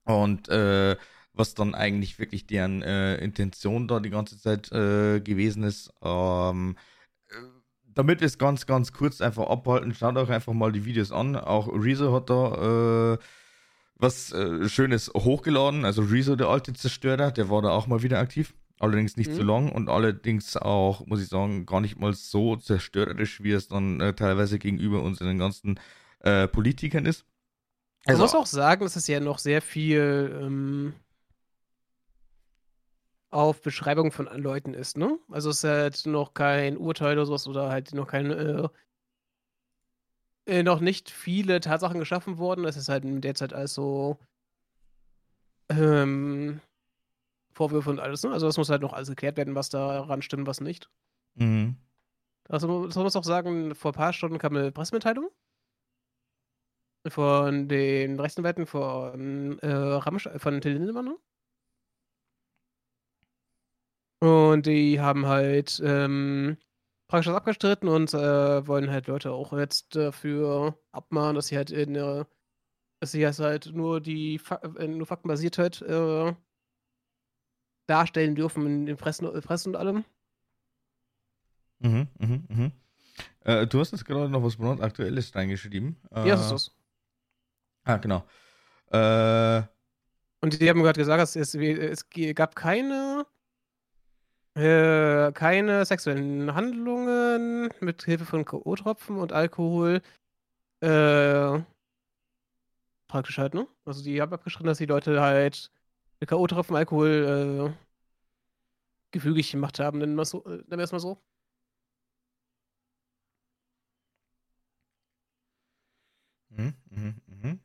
Und äh, was dann eigentlich wirklich deren äh, Intention da die ganze Zeit äh, gewesen ist. Ähm, damit wir es ganz, ganz kurz einfach abhalten, schaut euch einfach mal die Videos an. Auch Rezo hat da äh, was äh, Schönes hochgeladen. Also Rezo, der alte Zerstörer, der war da auch mal wieder aktiv. Allerdings nicht mhm. so lang und allerdings auch, muss ich sagen, gar nicht mal so zerstörerisch, wie es dann äh, teilweise gegenüber unseren ganzen äh, Politikern ist. Also, Man muss auch sagen, es ja noch sehr viel ähm, auf Beschreibung von Leuten ist, ne? Also es ist halt noch kein Urteil oder sowas oder halt noch kein äh, äh, noch nicht viele Tatsachen geschaffen worden. Es ist halt derzeit alles so ähm, Vorwürfe und alles, ne? Also das muss halt noch alles geklärt werden, was daran stimmt, was nicht. Mhm. Also das muss auch sagen, vor ein paar Stunden kam eine Pressemitteilung von den Rechtsanwälten von äh, Ramsch von Till Lindemann, ne? Und die haben halt ähm, praktisch das abgestritten und äh, wollen halt Leute auch jetzt dafür abmahnen, dass sie halt in äh, dass sie halt nur die Fa äh, nur faktenbasiert halt äh, darstellen dürfen in den Pressen, Pressen und allem. Mhm, mhm, mhm. Äh, du hast jetzt gerade noch was Aktuelles reingeschrieben. Äh, ja, das ist das. Ah, genau. Äh, und die haben gerade gesagt, es, es, es gab keine äh, keine sexuellen Handlungen mit Hilfe von K.O.-Tropfen und Alkohol. Äh, praktisch halt, ne? Also die haben abgeschrieben, dass die Leute halt mit K.O.-Tropfen Alkohol äh, gefügig gemacht haben, nennen wir es so, äh, mal so. Mhm, mhm, mhm.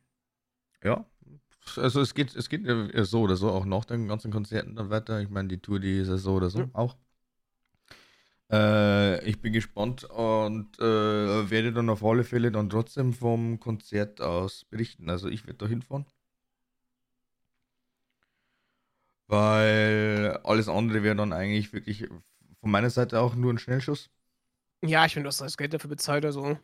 Ja, also es geht, es geht ja so oder so auch nach den ganzen Konzerten dann weiter. Ich meine, die Tour, die ist ja so oder so ja. auch. Äh, ich bin gespannt und äh, werde dann auf alle Fälle dann trotzdem vom Konzert aus berichten. Also ich werde da hinfahren. Weil alles andere wäre dann eigentlich wirklich von meiner Seite auch nur ein Schnellschuss. Ja, ich finde, du hast das Geld dafür bezahlt, also.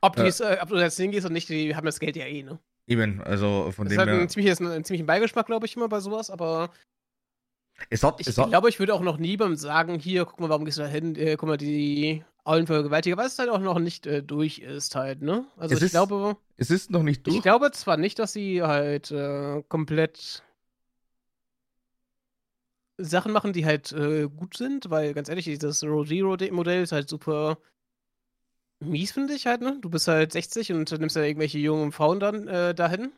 Ob, Ja. die's, äh, ob du jetzt hingehst oder nicht, die haben das Geld ja eh, ne? Eben, also von Das dem ist halt her. ein ziemliches, einen ziemlichen Beigeschmack, glaube ich, immer bei sowas, aber Es hat, ich glaube, ich würde auch noch niemandem sagen, hier, guck mal, warum gehst du da hin, äh, guck mal, die Aulenvergewaltiger, weil es halt auch noch nicht äh, durch ist halt, ne? Also Es ich ist glaube, es ist noch nicht durch. ich glaube zwar nicht, dass sie halt äh, komplett Sachen machen, die halt äh, gut sind, weil ganz ehrlich, dieses Row Zero Modell ist halt super mies, finde ich halt, ne? Du bist halt 60 und nimmst dann irgendwelche jungen Frauen dann äh, dahin.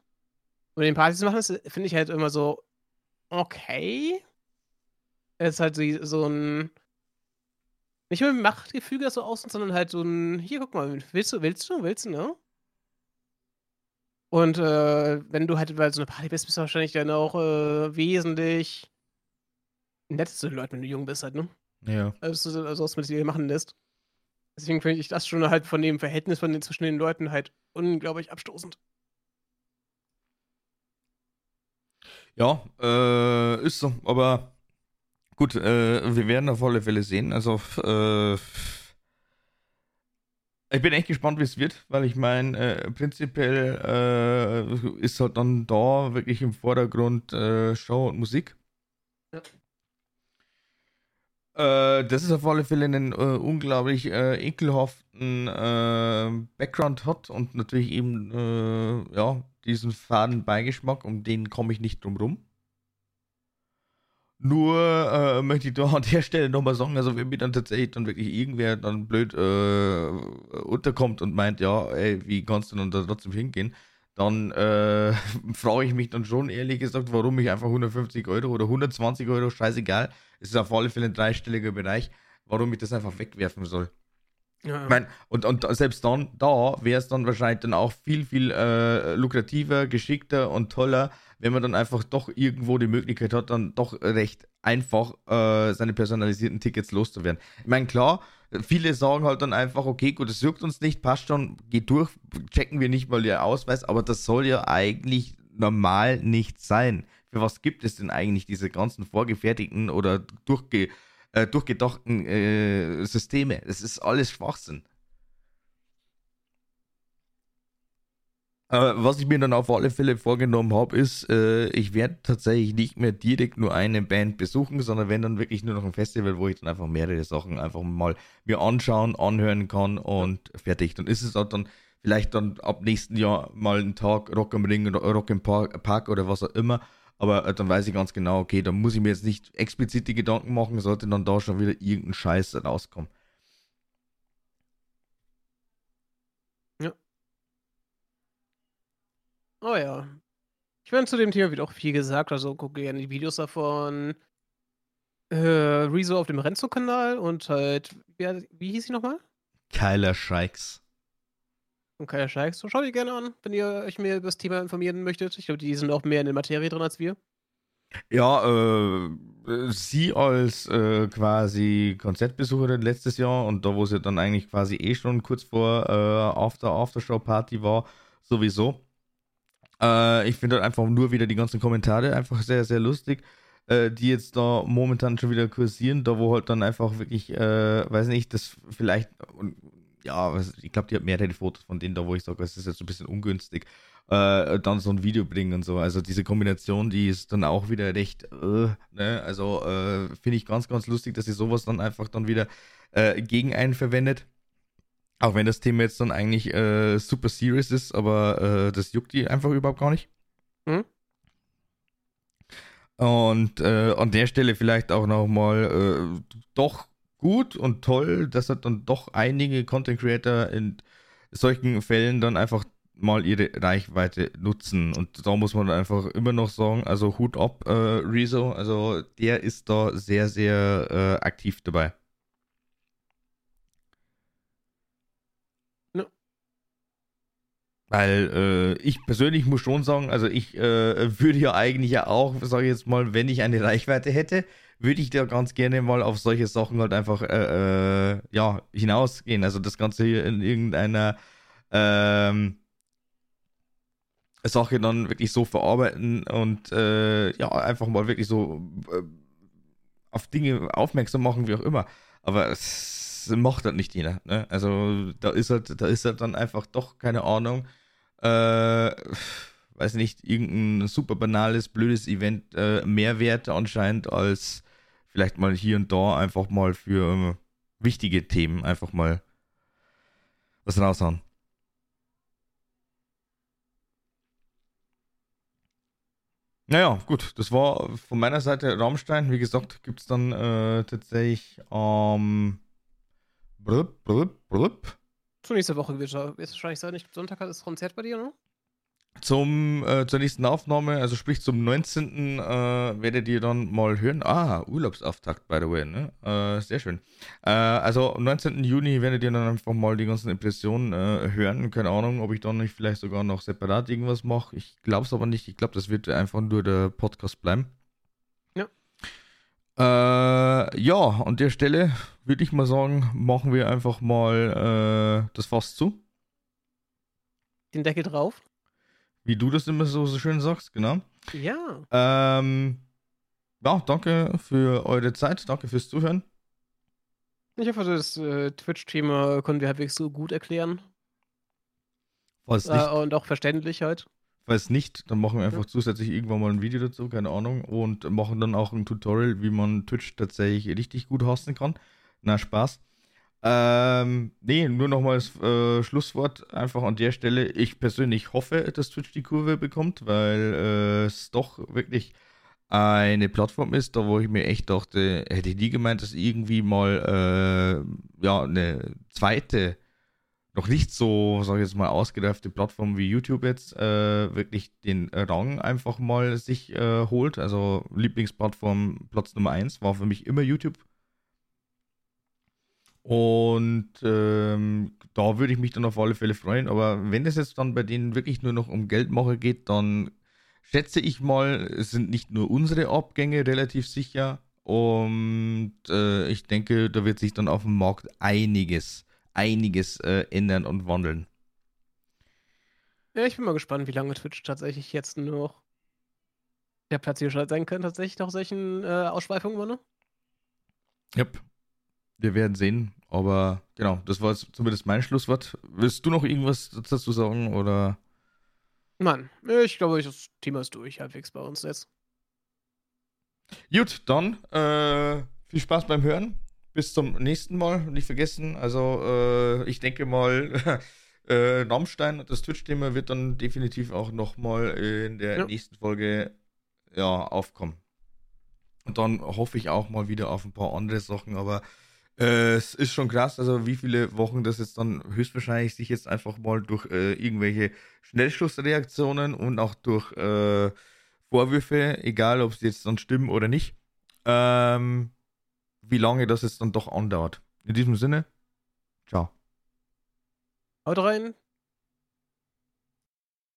Und den Partys machen, das finde ich halt immer so, okay. Es ist halt so, so ein. Nicht mehr ein Machtgefüge so außen, sondern halt so ein. Hier, guck mal, willst du, willst du, willst du, ne? Und äh, wenn du halt bei so einer Party bist, bist du wahrscheinlich dann auch äh, wesentlich nett zu den Leuten, wenn du jung bist halt, ne? Ja. Also, also was mit dir machen lässt. Deswegen finde ich das schon halt von dem Verhältnis von den, zwischen den Leuten halt unglaublich abstoßend. Ja, äh, ist so. Aber gut, äh, wir werden auf alle Fälle sehen. Also, äh, ich bin echt gespannt, wie es wird, weil ich meine, äh, prinzipiell äh, ist halt dann da wirklich im Vordergrund äh, Show und Musik. Ja. Äh, das ist auf alle Fälle einen äh, unglaublich äh, ekelhaften äh, Background hat und natürlich eben äh, ja diesen faden Beigeschmack, um den komme ich nicht drum rum. Nur möchte ich da an der Stelle nochmal sagen, also wenn mir dann tatsächlich dann wirklich irgendwer dann blöd unterkommt und meint, ja, ey, wie kannst du dann da trotzdem hingehen, dann äh, frage ich mich dann schon ehrlich gesagt, warum ich einfach 150 Euro oder 120 Euro, scheißegal, es ist auf alle Fälle ein dreistelliger Bereich, warum ich das einfach wegwerfen soll. Ja. Ich mein, und, und selbst dann, da wäre es dann wahrscheinlich dann auch viel, viel äh, lukrativer, geschickter und toller, wenn man dann einfach doch irgendwo die Möglichkeit hat, dann doch recht einfach äh, seine personalisierten Tickets loszuwerden. Ich meine, klar, viele sagen halt dann einfach, okay, gut, es juckt uns nicht, passt schon, geht durch, checken wir nicht mal ihr Ausweis, aber das soll ja eigentlich normal nicht sein. Für was gibt es denn eigentlich diese ganzen vorgefertigten oder durchge äh, durchgedachten äh, Systeme. Das ist alles Schwachsinn. Was ich mir dann auf alle Fälle vorgenommen habe, ist, äh, ich werde tatsächlich nicht mehr direkt nur eine Band besuchen, sondern wenn dann wirklich nur noch ein Festival, wo ich dann einfach mehrere Sachen einfach mal mir anschauen, anhören kann und fertig. Dann ist es auch dann vielleicht dann ab nächsten Jahr mal ein Tag Rock am Ring oder Rock im Park, Park oder was auch immer. Aber äh, dann weiß ich ganz genau, okay, da muss ich mir jetzt nicht explizit die Gedanken machen, sollte dann da schon wieder irgendein Scheiß rauskommen. Oh ja. Ich meine, zu dem Thema wird auch viel gesagt, also gucke gerne die Videos davon. Äh, Rezo auf dem Renzo-Kanal und halt, wie, wie hieß sie nochmal? Kyler Scheiks. Und Kaya Scheiks. So, schaut die gerne an, wenn ihr euch mehr über das Thema informieren möchtet. Ich glaube, die sind auch mehr in der Materie drin als wir. Ja, äh, sie als äh, quasi Konzertbesucherin letztes Jahr und da, wo sie dann eigentlich quasi eh schon kurz vor äh, After Aftershow Party war, sowieso. Äh, ich finde halt einfach nur wieder die ganzen Kommentare einfach sehr, sehr lustig, äh, die jetzt da momentan schon wieder kursieren, da wo halt dann einfach wirklich, äh, weiß nicht, das vielleicht, und, ja, ich glaube, die hat mehrere Fotos von denen da, wo ich sage, es ist jetzt ein bisschen ungünstig, äh, dann so ein Video bringen und so. Also diese Kombination, die ist dann auch wieder recht, äh, ne? Also äh, finde ich ganz, ganz lustig, dass sie sowas dann einfach dann wieder gegen einen verwendet. Auch wenn das Thema jetzt dann eigentlich äh, super serious ist, aber äh, das juckt die einfach überhaupt gar nicht. Mhm. Und äh, an der Stelle vielleicht auch nochmal äh, doch gut und toll, dass halt dann doch einige Content Creator in solchen Fällen dann einfach mal ihre Reichweite nutzen. Und da muss man einfach immer noch sagen, also Hut ab, äh, Rezo, also der ist da sehr, sehr äh, aktiv dabei. Weil äh, ich persönlich muss schon sagen, also ich äh, würde ja eigentlich ja auch, sage ich jetzt mal, wenn ich eine Reichweite hätte, würde ich da ganz gerne mal auf solche Sachen halt einfach äh, äh, ja, hinausgehen. Also das Ganze hier in irgendeiner ähm, Sache dann wirklich so verarbeiten und äh, ja, einfach mal wirklich so äh, auf Dinge aufmerksam machen, wie auch immer. Aber es macht halt nicht jeder. Ne? Also da ist halt, da ist halt dann einfach doch, keine Ahnung, äh, weiß nicht, irgendein super banales, blödes Event äh, mehr wert anscheinend als vielleicht mal hier und da einfach mal für äh, wichtige Themen einfach mal was raushauen. Naja, gut, das war von meiner Seite Raumstein. Wie gesagt, gibt es dann äh, tatsächlich am. Ähm, blub, blub, blub. Zur nächste Woche wird es wahrscheinlich sein. Ich, Sonntag hat das Konzert bei dir, ne? zum, äh, zur nächsten Aufnahme, also sprich zum 19. Äh, werdet ihr dann mal hören. Ah, Urlaubsauftakt, by the way, ne? Äh, sehr schön. Äh, also am 19. Juni werdet ihr dann einfach mal die ganzen Impressionen äh, hören. Keine Ahnung, ob ich dann nicht vielleicht sogar noch separat irgendwas mache. Ich glaube es aber nicht. Ich glaube, das wird einfach nur der Podcast bleiben. Ja. Äh, ja, an der Stelle würde ich mal sagen, machen wir einfach mal das Fass zu. Den Deckel drauf. Wie du das immer so, so schön sagst, genau. Ja. Ähm, ja, danke für eure Zeit, danke fürs Zuhören. Ich hoffe, das äh, Twitch-Thema konnten wir halbwegs so gut erklären. Falls nicht, äh, und auch verständlich halt. Falls nicht, dann machen wir einfach ja. zusätzlich irgendwann mal ein Video dazu, keine Ahnung, und machen dann auch ein Tutorial, wie man Twitch tatsächlich richtig gut hosten kann. Na, Spaß. Ähm, nee, nur nochmals äh, Schlusswort einfach an der Stelle. Ich persönlich hoffe, dass Twitch die Kurve bekommt, weil äh, es doch wirklich eine Plattform ist, da wo ich mir echt dachte, hätte ich nie gemeint, dass irgendwie mal äh, ja eine zweite, noch nicht so, sag ich jetzt mal, ausgereifte Plattform wie YouTube jetzt äh, wirklich den Rang einfach mal sich äh, holt. Also Lieblingsplattform Platz Nummer 1 war für mich immer YouTube und ähm, da würde ich mich dann auf alle Fälle freuen. Aber wenn es jetzt dann bei denen wirklich nur noch um Geldmache geht, dann schätze ich mal, es sind nicht nur unsere Abgänge relativ sicher. Und äh, ich denke, da wird sich dann auf dem Markt einiges, einiges äh, ändern und wandeln. Ja, ich bin mal gespannt, wie lange Twitch tatsächlich jetzt noch der Platzierschalt sein kann, tatsächlich nach solchen äh, Ausschweifungen, ne? Yep. Wir werden sehen. Aber genau, das war jetzt zumindest mein Schlusswort. Willst du noch irgendwas dazu sagen oder? Nein, ich glaube, das Thema ist durch halbwegs bei uns jetzt. Gut, dann äh, viel Spaß beim Hören. Bis zum nächsten Mal. Nicht vergessen, also äh, ich denke mal, äh, Rammstein, das Twitch-Thema wird dann definitiv auch nochmal in der ja. nächsten Folge ja, aufkommen. Und dann hoffe ich auch mal wieder auf ein paar andere Sachen, aber äh, es ist schon krass, also wie viele Wochen das jetzt dann höchstwahrscheinlich sich jetzt einfach mal durch äh, irgendwelche Schnellschussreaktionen und auch durch äh, Vorwürfe, egal ob sie jetzt dann stimmen oder nicht, ähm, wie lange das jetzt dann doch andauert. In diesem Sinne, ciao. Haut rein,